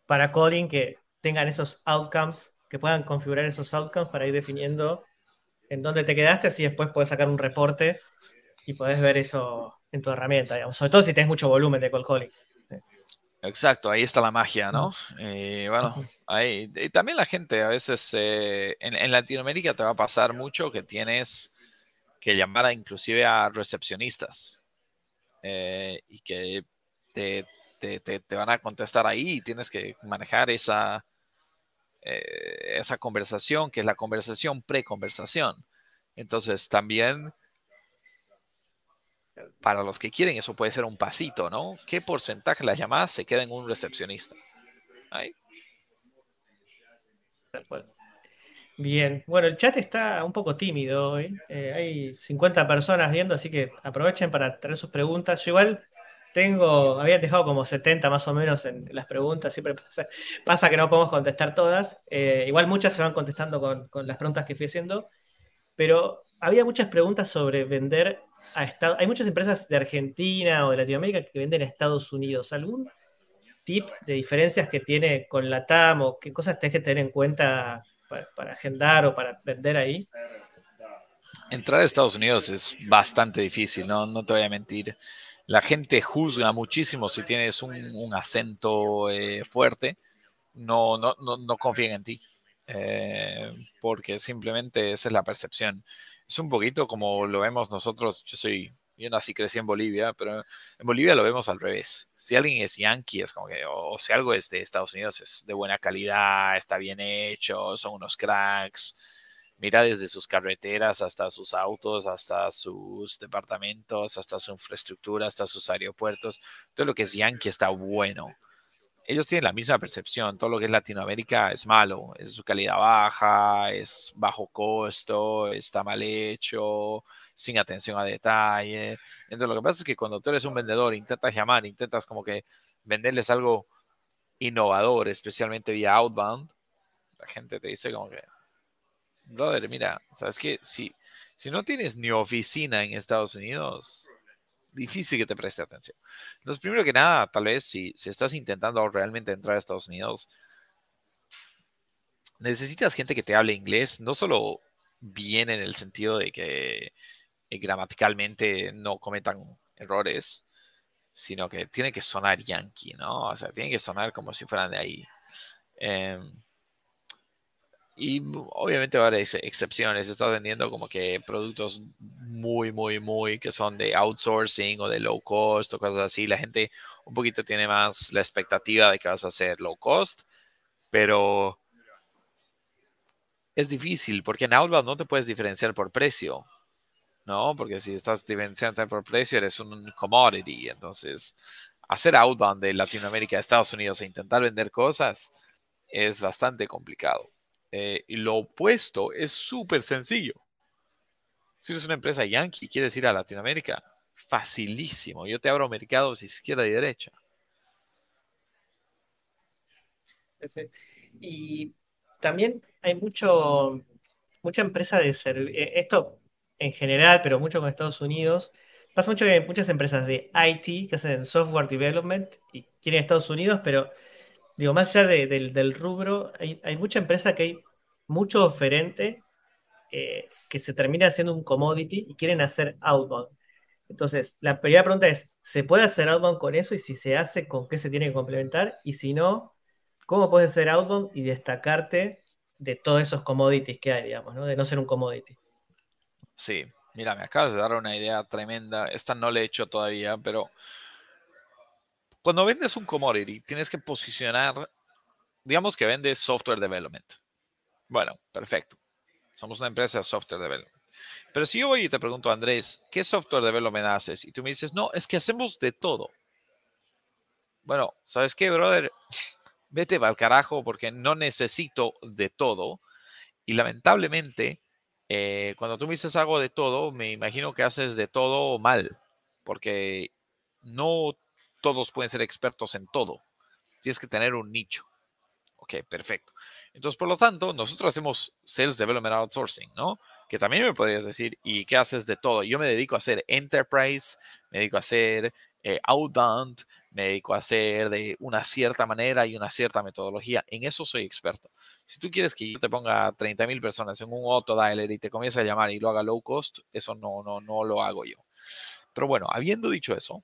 para coding que tengan esos outcomes, que puedan configurar esos outcomes para ir definiendo en dónde te quedaste, así después puedes sacar un reporte y podés ver eso en tu herramienta, digamos. Sobre todo si tienes mucho volumen de cold calling. Exacto, ahí está la magia, ¿no? Y bueno, ahí, y también la gente, a veces eh, en, Latinoamérica te va a pasar mucho que tienes que llamar a, inclusive a recepcionistas eh, y que te, te, te, van a contestar ahí y tienes que manejar esa, eh, esa conversación, que es la conversación pre-conversación. Entonces, también para los que quieren, eso puede ser un pasito, ¿no? ¿Qué porcentaje de las llamadas se queda en un recepcionista? Ahí. Bien, bueno, el chat está un poco tímido hoy. Eh, hay 50 personas viendo, así que aprovechen para traer sus preguntas. Yo igual tengo, había dejado como 70 más o menos en las preguntas, siempre pasa, que no podemos contestar todas. Eh, igual muchas se van contestando con, con las preguntas que fui haciendo, pero había muchas preguntas sobre vender hay muchas empresas de Argentina o de Latinoamérica que venden a Estados Unidos. ¿Algún tip de diferencias que tiene con la TAM o qué cosas tenés que tener en cuenta para, agendar o para vender ahí? Entrar a Estados Unidos es bastante difícil, no, no te voy a mentir. La gente juzga muchísimo si tienes un, acento eh, fuerte, no, no, no, confían en ti, eh, porque simplemente esa es la percepción es un poquito como lo vemos nosotros. Yo soy, yo nací, crecí en Bolivia, pero en Bolivia lo vemos al revés. Si alguien es yankee, es como que, o, si algo es de Estados Unidos, es de buena calidad, está bien hecho, son unos cracks. Mira desde sus carreteras hasta sus autos, hasta sus departamentos, hasta su infraestructura, hasta sus aeropuertos. Todo lo que es yankee está bueno ellos tienen la misma percepción. Todo lo que es Latinoamérica es malo, es su calidad baja, es bajo costo, está mal hecho, sin atención a detalle. Entonces, lo que pasa es que cuando tú eres un vendedor, intentas llamar, intentas como que venderles algo innovador, especialmente vía outbound, la gente te dice como que, brother, mira, sabes que si, si no tienes ni oficina en Estados Unidos, difícil que te preste atención. Entonces, primero que nada, tal vez si, si estás intentando realmente entrar a Estados Unidos, necesitas gente que te hable inglés, no solo bien en el sentido de que eh, gramaticalmente no cometan errores, sino que tiene que sonar yankee, ¿no? O sea, tiene que sonar como si fueran de ahí. Em, y obviamente va a haber excepciones. Estás vendiendo como que productos muy, muy, muy que son de outsourcing o de low cost o cosas así. La gente un poquito tiene más la expectativa de que vas a hacer low cost, pero es difícil porque en outbound no te puedes diferenciar por precio, ¿no? Porque si estás diferenciando por precio eres un commodity. Entonces, hacer outbound de Latinoamérica a Estados Unidos e intentar vender cosas es bastante complicado. Eh, y lo opuesto es súper sencillo. Si eres una empresa yankee y quieres ir a Latinoamérica, facilísimo. Yo te abro mercados izquierda y derecha. Y también hay mucho, mucha empresa de servicio, eh, esto en general, pero mucho con Estados Unidos. Pasa mucho que hay muchas empresas de IT que hacen software development y quieren Estados Unidos, pero digo, más allá del, rubro, hay, hay, mucha empresa que hay mucho oferente eh, que se termina haciendo un commodity y quieren hacer outbound. Entonces, la primera pregunta es, ¿se puede hacer outbound con eso? Y si se hace, ¿con qué se tiene que complementar? Y si no, ¿cómo puedes hacer outbound y destacarte de todos esos commodities que hay, digamos, ¿no? de no ser un commodity? Sí, mira, me acabas de dar una idea tremenda. Esta no la he hecho todavía, pero cuando vendes un commodity, tienes que posicionar, digamos que vendes software development. Bueno, perfecto. Somos una empresa de software development. Pero si yo voy y te pregunto, Andrés, ¿qué software development haces? Y tú me dices, no, es que hacemos de todo. Bueno, ¿sabes qué, brother? Vete al carajo porque no necesito de todo. Y lamentablemente, eh, cuando tú me dices algo de todo, me imagino que haces de todo mal. Porque no todos pueden ser expertos en todo. Tienes que tener un nicho. Ok, perfecto. Entonces, por lo tanto, nosotros hacemos Sales Development Outsourcing, ¿no? Que también me podrías decir, ¿y qué haces de todo? Yo me dedico a hacer Enterprise, me dedico a hacer eh, Outbound, me dedico a hacer de una cierta manera y una cierta metodología. En eso soy experto. Si tú quieres que yo te ponga 30 mil personas en un auto dialer y te comience a llamar y lo haga low cost, eso no, no, no lo hago yo. Pero bueno, habiendo dicho eso,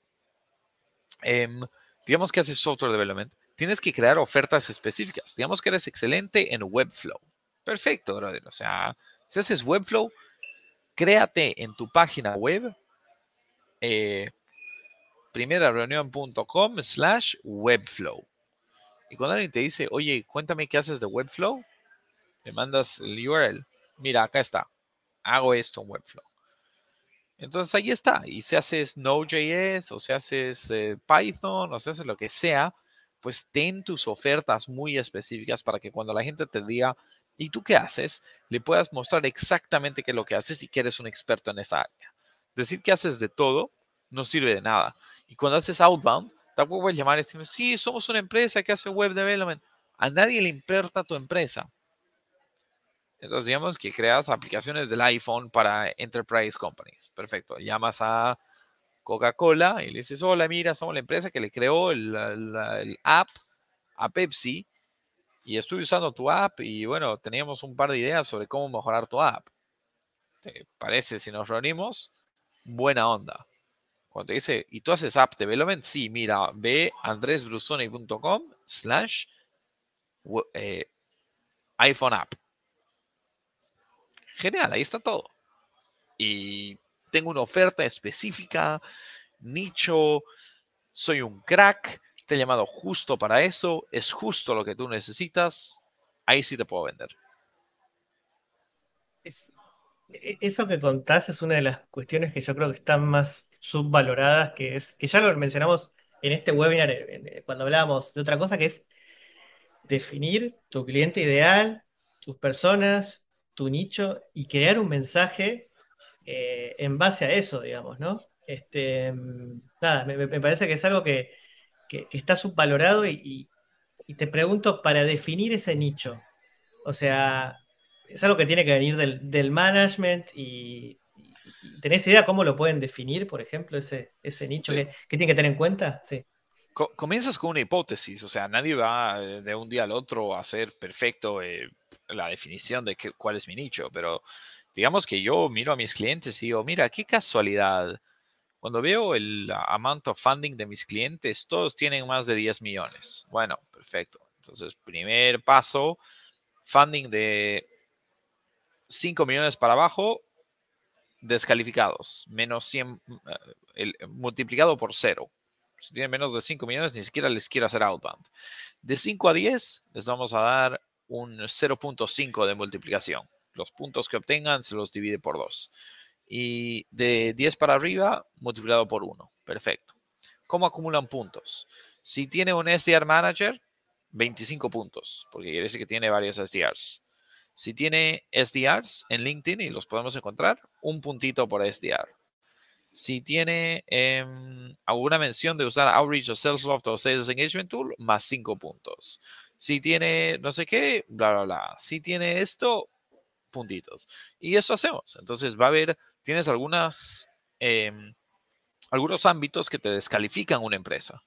em, digamos que haces software development, tienes que crear ofertas específicas. Digamos que eres excelente en Webflow. Perfecto, brother. O sea, si haces Webflow, créate en tu página web eh, primerareunión.com slash Webflow. Y cuando alguien te dice, oye, cuéntame qué haces de Webflow, le mandas el URL. Mira, acá está. Hago esto en Webflow. Entonces ahí está. Y si haces Node.js o si haces eh, Python o si haces lo que sea, pues ten tus ofertas muy específicas para que cuando la gente te diga, ¿y tú qué haces? Le puedas mostrar exactamente qué es lo que haces y que eres un experto en esa área. Decir que haces de todo no sirve de nada. Y cuando haces outbound, tampoco puedes llamar y decir, sí, somos una empresa que hace web development. A nadie le importa tu empresa. Entonces, digamos que creas aplicaciones del iPhone para enterprise companies. Perfecto. Llamas a Coca-Cola y le dices, hola, mira, somos la empresa que le creó el, app a Pepsi y estoy usando tu app y bueno, teníamos un par de ideas sobre cómo mejorar tu app. ¿Te parece si nos reunimos? Buena onda. Cuando te dice, ¿y tú haces app development? Sí, mira, ve andresbrusoni.com slash eh, iPhone app. Genial, ahí está todo. Y tengo una oferta específica, nicho, soy un crack, te he llamado justo para eso, es justo lo que tú necesitas, ahí sí te puedo vender. E, eso que contás es una de las cuestiones que yo creo que están más subvaloradas, que es, que ya lo mencionamos en este webinar cuando hablábamos de otra cosa, que es definir tu cliente ideal, tus personas, tu nicho y crear un mensaje eh, en base a eso, digamos, ¿no? Este, nada, me, parece que es algo que, está subvalorado y, te pregunto, para definir ese nicho, o sea, es algo que tiene que venir del, management y, ¿tenés idea cómo lo pueden definir, por ejemplo, ese, ese nicho que, tiene que tener en cuenta? Sí. Comienzas con una hipótesis, o sea, nadie va de un día al otro a hacer perfecto eh, la definición de cuál es mi nicho, pero digamos que yo miro a mis clientes y digo, mira, qué casualidad. Cuando veo el amount of funding de mis clientes, todos tienen más de 10 millones. Bueno, perfecto. Entonces, primer paso, funding de 5 millones para abajo, descalificados, menos 100, eh, multiplicado por cero. Si tienen menos de 5 millones, ni siquiera les quiero hacer outbound. De 5 a 10, les vamos a dar un 0.5 de multiplicación. Los puntos que obtengan se los divide por 2. Y de 10 para arriba, multiplicado por 1. Perfecto. ¿Cómo acumulan puntos? Si tiene un SDR Manager, 25 puntos, porque quiere decir que tiene varios SDRs. Si tiene SDRs en LinkedIn y los podemos encontrar, un puntito por SDR. Si tiene em, alguna mención de usar Outreach o Salesloft o Sales Engagement Tool, más 5 puntos. Si tiene no sé qué, bla, bla, bla. Si tiene esto, puntitos. Y eso hacemos. Entonces va a haber, tienes algunas, em, algunos ámbitos que te descalifican una empresa.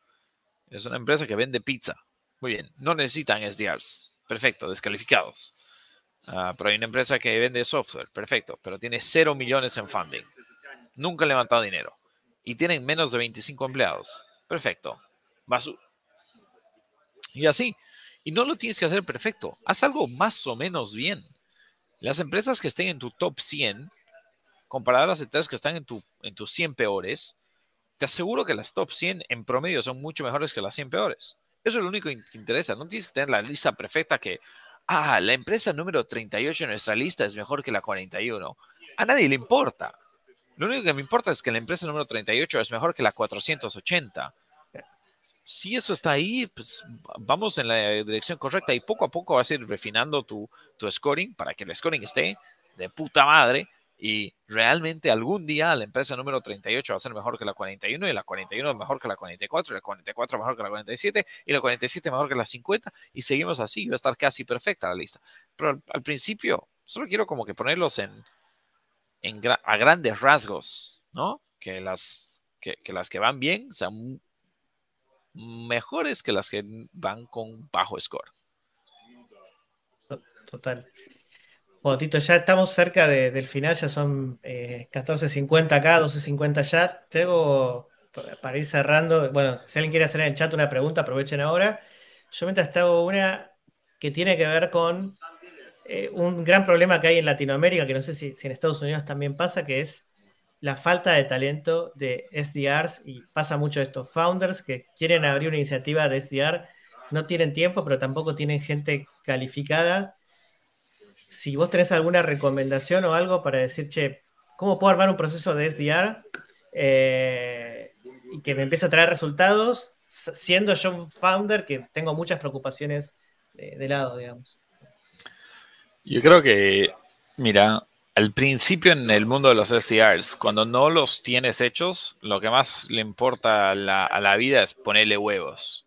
Es una empresa que vende pizza. Muy bien, no necesitan SDRs. Perfecto, descalificados. Ah, pero hay una empresa que vende software. Perfecto, pero tiene 0 millones en funding. Nunca ha levantado dinero. Y tienen menos de 25 empleados. Perfecto. Y así. Y no lo tienes que hacer perfecto. Haz algo más o menos bien. Las empresas que estén en tu top 100, comparadas a las empresas que están en, tu, en tus 100 peores, te aseguro que las top 100 en promedio son mucho mejores que las 100 peores. Eso es lo único que interesa. No tienes que tener la lista perfecta que, ah, la empresa número 38 en nuestra lista es mejor que la 41. A nadie le importa. Lo único que me importa es que la empresa número 38 es mejor que la 480 si eso está ahí, pues vamos en la dirección correcta y poco a poco vas a ir refinando tu, tu scoring para que el scoring esté de puta madre y realmente algún día la empresa número 38 va a ser mejor que la 41 y la 41 es mejor que la 44 y la 44 mejor que la 47 y la 47 mejor que la 50 y seguimos así, va a estar casi perfecta la lista. Pero al, principio solo quiero como que ponerlos en, en a grandes rasgos, ¿no? Que las que, las que van bien sean mejores que las que van con bajo score. Total. Bueno, Tito, ya estamos cerca del final, ya son 14.50 eh, acá, 12.50 ya. Tengo, para ir cerrando, bueno, si alguien quiere hacer en el chat una pregunta, aprovechen ahora. Yo mientras te hago una que tiene que ver con eh, un gran problema que hay en Latinoamérica, que no sé si en Estados Unidos también pasa, que es la falta de talento de SDRs y pasa mucho estos founders que quieren abrir una iniciativa de SDR, no tienen tiempo, pero tampoco tienen gente calificada. Si vos tenés alguna recomendación o algo para decir, che, cómo puedo armar un proceso de SDR eh, y que me empiece a traer resultados, siendo yo un founder que tengo muchas preocupaciones de, lado, digamos. Yo creo que, mira, al principio en el mundo de los SDRs, cuando no los tienes hechos, lo que más le importa a la, vida es ponerle huevos.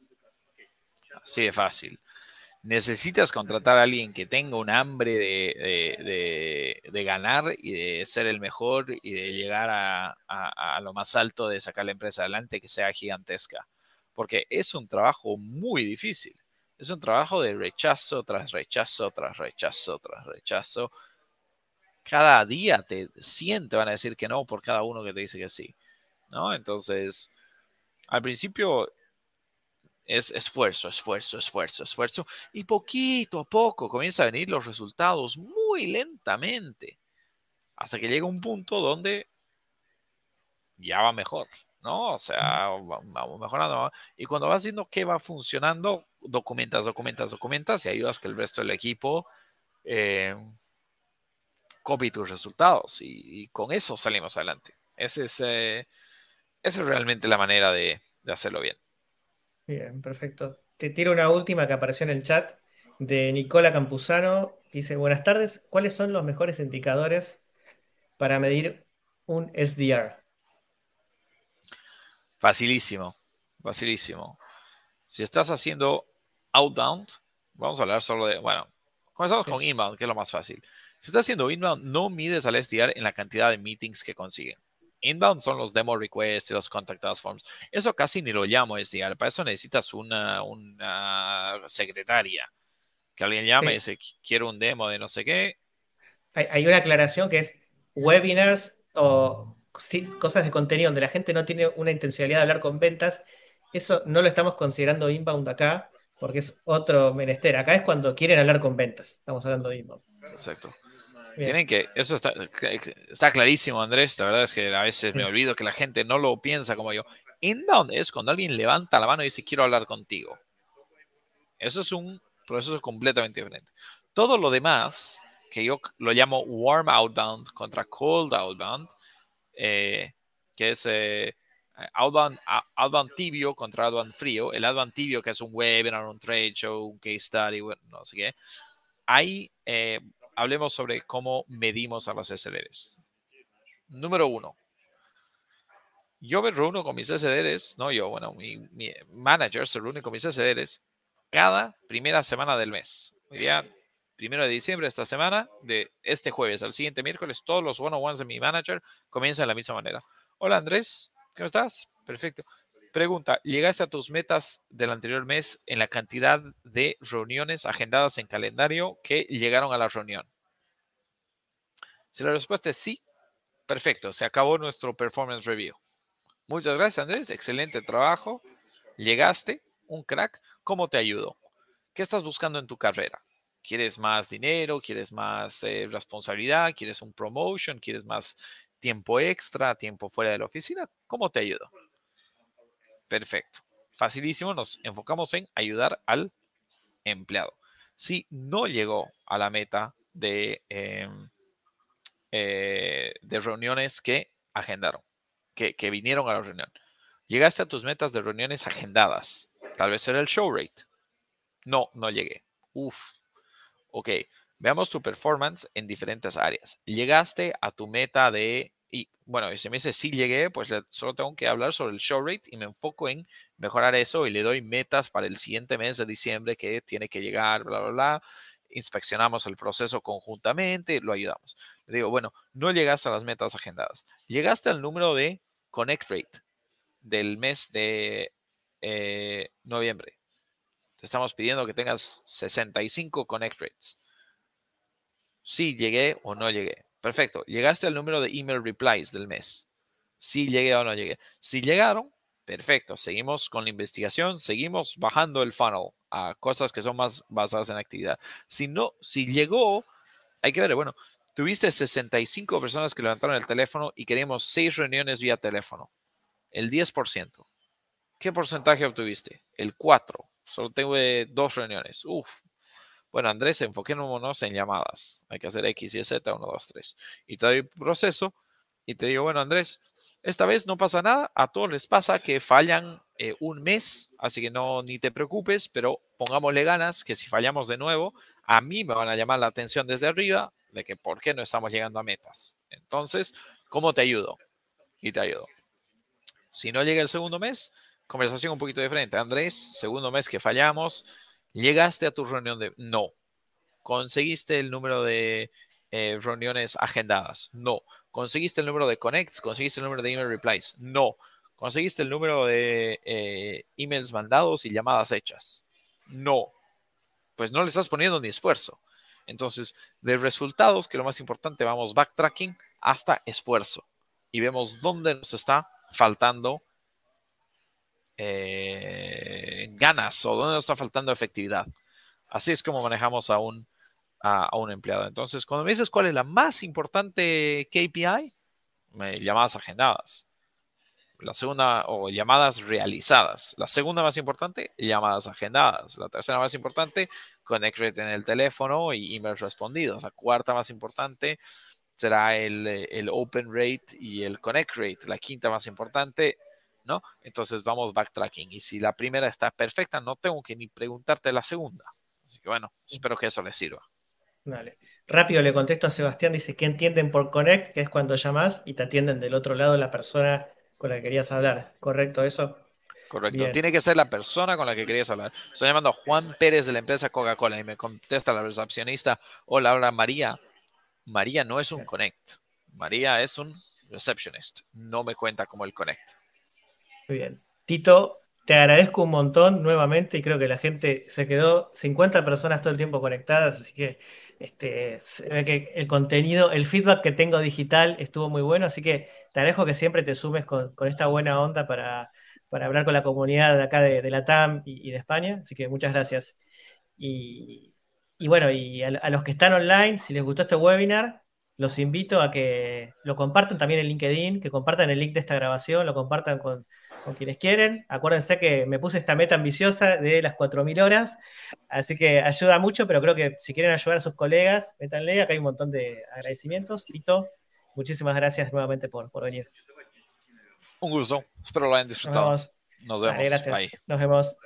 Así de fácil. Necesitas contratar a alguien que tenga un hambre de, ganar y de ser el mejor y de llegar a, lo más alto de sacar la empresa adelante que sea gigantesca. Porque es un trabajo muy difícil. Es un trabajo de rechazo tras rechazo, tras rechazo, tras rechazo cada día te 100 te van a decir que no por cada uno que te dice que sí, ¿no? Entonces, al principio es esfuerzo, esfuerzo, esfuerzo, esfuerzo, y poquito a poco comienzan a venir los resultados muy lentamente, hasta que llega un punto donde ya va mejor, ¿no? O sea, vamos mejorando. Y cuando vas viendo que va funcionando, documentas, documentas, documentas y ayudas que el resto del equipo eh, copy tus resultados y, con eso salimos adelante. Ese es, eh, esa es realmente la manera de, hacerlo bien. Bien, perfecto. Te tiro una última que apareció en el chat de Nicola Campuzano. Dice, buenas tardes, ¿cuáles son los mejores indicadores para medir un SDR? Facilísimo, facilísimo. Si estás haciendo outbound, vamos a hablar solo de, bueno, comenzamos con inbound, que es lo más fácil. Si estás haciendo inbound, no mides al SDR en la cantidad de meetings que consiguen. Inbound son los demo requests y los contact us forms. Eso casi ni lo llamo SDR. Para eso necesitas una, secretaria. Que alguien llame y dice, quiero un demo de no sé qué. Hay, una aclaración que es webinars o cosas de contenido donde la gente no tiene una intencionalidad de hablar con ventas. Eso no lo estamos considerando inbound acá porque es otro menester. Acá es cuando quieren hablar con ventas. Estamos hablando de inbound. Exacto. Tienen que, eso está, está clarísimo, Andrés. La verdad es que a veces me olvido que la gente no lo piensa como yo. Inbound es cuando alguien levanta la mano y dice quiero hablar contigo. Eso es un proceso completamente diferente. Todo lo demás, que yo lo llamo warm outbound contra cold outbound, eh, que es eh, outbound, outbound, tibio contra outbound frío. El outbound tibio, que es un webinar, un trade show, un case study, no sé qué. Hay eh, hablemos sobre cómo medimos a los SDRs. Número uno. Yo me reúno con mis SDRs, no yo, bueno, mi, manager se reúne con mis SDRs cada primera semana del mes. Día, primero de diciembre, esta semana, de este jueves al siguiente miércoles, todos los one-on-ones de mi manager comienzan de la misma manera. Hola Andrés, ¿cómo estás? Perfecto. Pregunta, ¿llegaste a tus metas del anterior mes en la cantidad de reuniones agendadas en calendario que llegaron a la reunión? Si la respuesta es sí, perfecto, se acabó nuestro performance review. Muchas gracias Andrés, excelente trabajo. Llegaste, un crack. ¿Cómo te ayudo? ¿Qué estás buscando en tu carrera? ¿Quieres más dinero? ¿Quieres más eh, responsabilidad? ¿Quieres un promotion? ¿Quieres más tiempo extra? ¿Tiempo fuera de la oficina? ¿Cómo te ayudo? Perfecto. Facilísimo. Nos enfocamos en ayudar al empleado. Si no llegó a la meta de, em, eh, reuniones que agendaron, que, que vinieron a la reunión. Llegaste a tus metas de reuniones agendadas. Tal vez era el show rate. No, no llegué. Uf. Ok. Veamos tu performance en diferentes áreas. Llegaste a tu meta de y bueno, y si me dice sí llegué, pues solo tengo que hablar sobre el show rate y me enfoco en mejorar eso y le doy metas para el siguiente mes de diciembre que tiene que llegar, bla, bla, bla. Inspeccionamos el proceso conjuntamente, lo ayudamos. Le digo, bueno, no llegaste a las metas agendadas. Llegaste al número de connect rate del mes de eh, noviembre. Te estamos pidiendo que tengas 65 connect rates. Sí llegué o no llegué. Perfecto. Llegaste al número de email replies del mes. Si llegué o no llegué. Si llegaron, perfecto. Seguimos con la investigación, seguimos bajando el funnel a cosas que son más basadas en actividad. Si no, si llegó, hay que ver, bueno, tuviste 65 personas que levantaron el teléfono y queremos 6 reuniones vía teléfono. El 10%. ¿Qué porcentaje obtuviste? El 4. Solo tengo dos reuniones. Uf, bueno, Andrés, enfoquémonos en llamadas. Hay que hacer X y Z, 1, 2, 3. Y todo el proceso, y te digo, bueno, Andrés, esta vez no pasa nada, a todos les pasa que fallan eh, un mes, así que no ni te preocupes, pero pongámosle ganas que si fallamos de nuevo, a mí me van a llamar la atención desde arriba de que por qué no estamos llegando a metas. Entonces, ¿cómo te ayudo? Y te ayudo. Si no llega el segundo mes, conversación un poquito diferente. Andrés, segundo mes que fallamos, llegaste a tu reunión de... No. ¿Conseguiste el número de eh, reuniones agendadas? No. ¿Conseguiste el número de connects? ¿Conseguiste el número de email replies? No. ¿Conseguiste el número de eh, emails mandados y llamadas hechas? No. Pues no le estás poniendo ni esfuerzo. Entonces, de resultados, que lo más importante, vamos backtracking hasta esfuerzo y vemos dónde nos está faltando eh, ganas o dónde nos está faltando efectividad. Así es como manejamos a un, a, un empleado. Entonces, cuando me dices cuál es la más importante KPI, llamadas agendadas. La segunda, o llamadas realizadas. La segunda más importante, llamadas agendadas. La tercera más importante, connect rate en el teléfono y emails respondidos. La cuarta más importante será el, el open rate y el connect rate. La quinta más importante, ¿no? Entonces vamos backtracking. Y si la primera está perfecta, no tengo que ni preguntarte la segunda. Así que bueno, espero que eso les sirva. Vale. Rápido le contesto a Sebastián, dice que entienden por connect, que es cuando llamas y te atienden del otro lado la persona con la que querías hablar. ¿Correcto eso? Correcto. Tiene que ser la persona con la que querías hablar. Estoy llamando a Juan Pérez de la empresa Coca-Cola y me contesta la recepcionista, hola, hola María. María no es un connect. María es un receptionist. No me cuenta como el connect. Muy bien. Tito, te agradezco un montón nuevamente y creo que la gente se quedó 50 personas todo el tiempo conectadas, así que este, que el contenido, el feedback que tengo digital estuvo muy bueno, así que te agradezco que siempre te sumes con, esta buena onda para, hablar con la comunidad de acá de, la TAM y, de España, así que muchas gracias. Y, bueno, y a, los que están online, si les gustó este webinar, los invito a que lo compartan también en LinkedIn, que compartan el link de esta grabación, lo compartan con con quienes quieren. Acuérdense que me puse esta meta ambiciosa de las 4.000 horas, así que ayuda mucho, pero creo que si quieren ayudar a sus colegas, métanle, acá hay un montón de agradecimientos. Tito, muchísimas gracias nuevamente por, por venir. Un gusto, espero lo hayan disfrutado. Nos vemos. gracias. Nos vemos.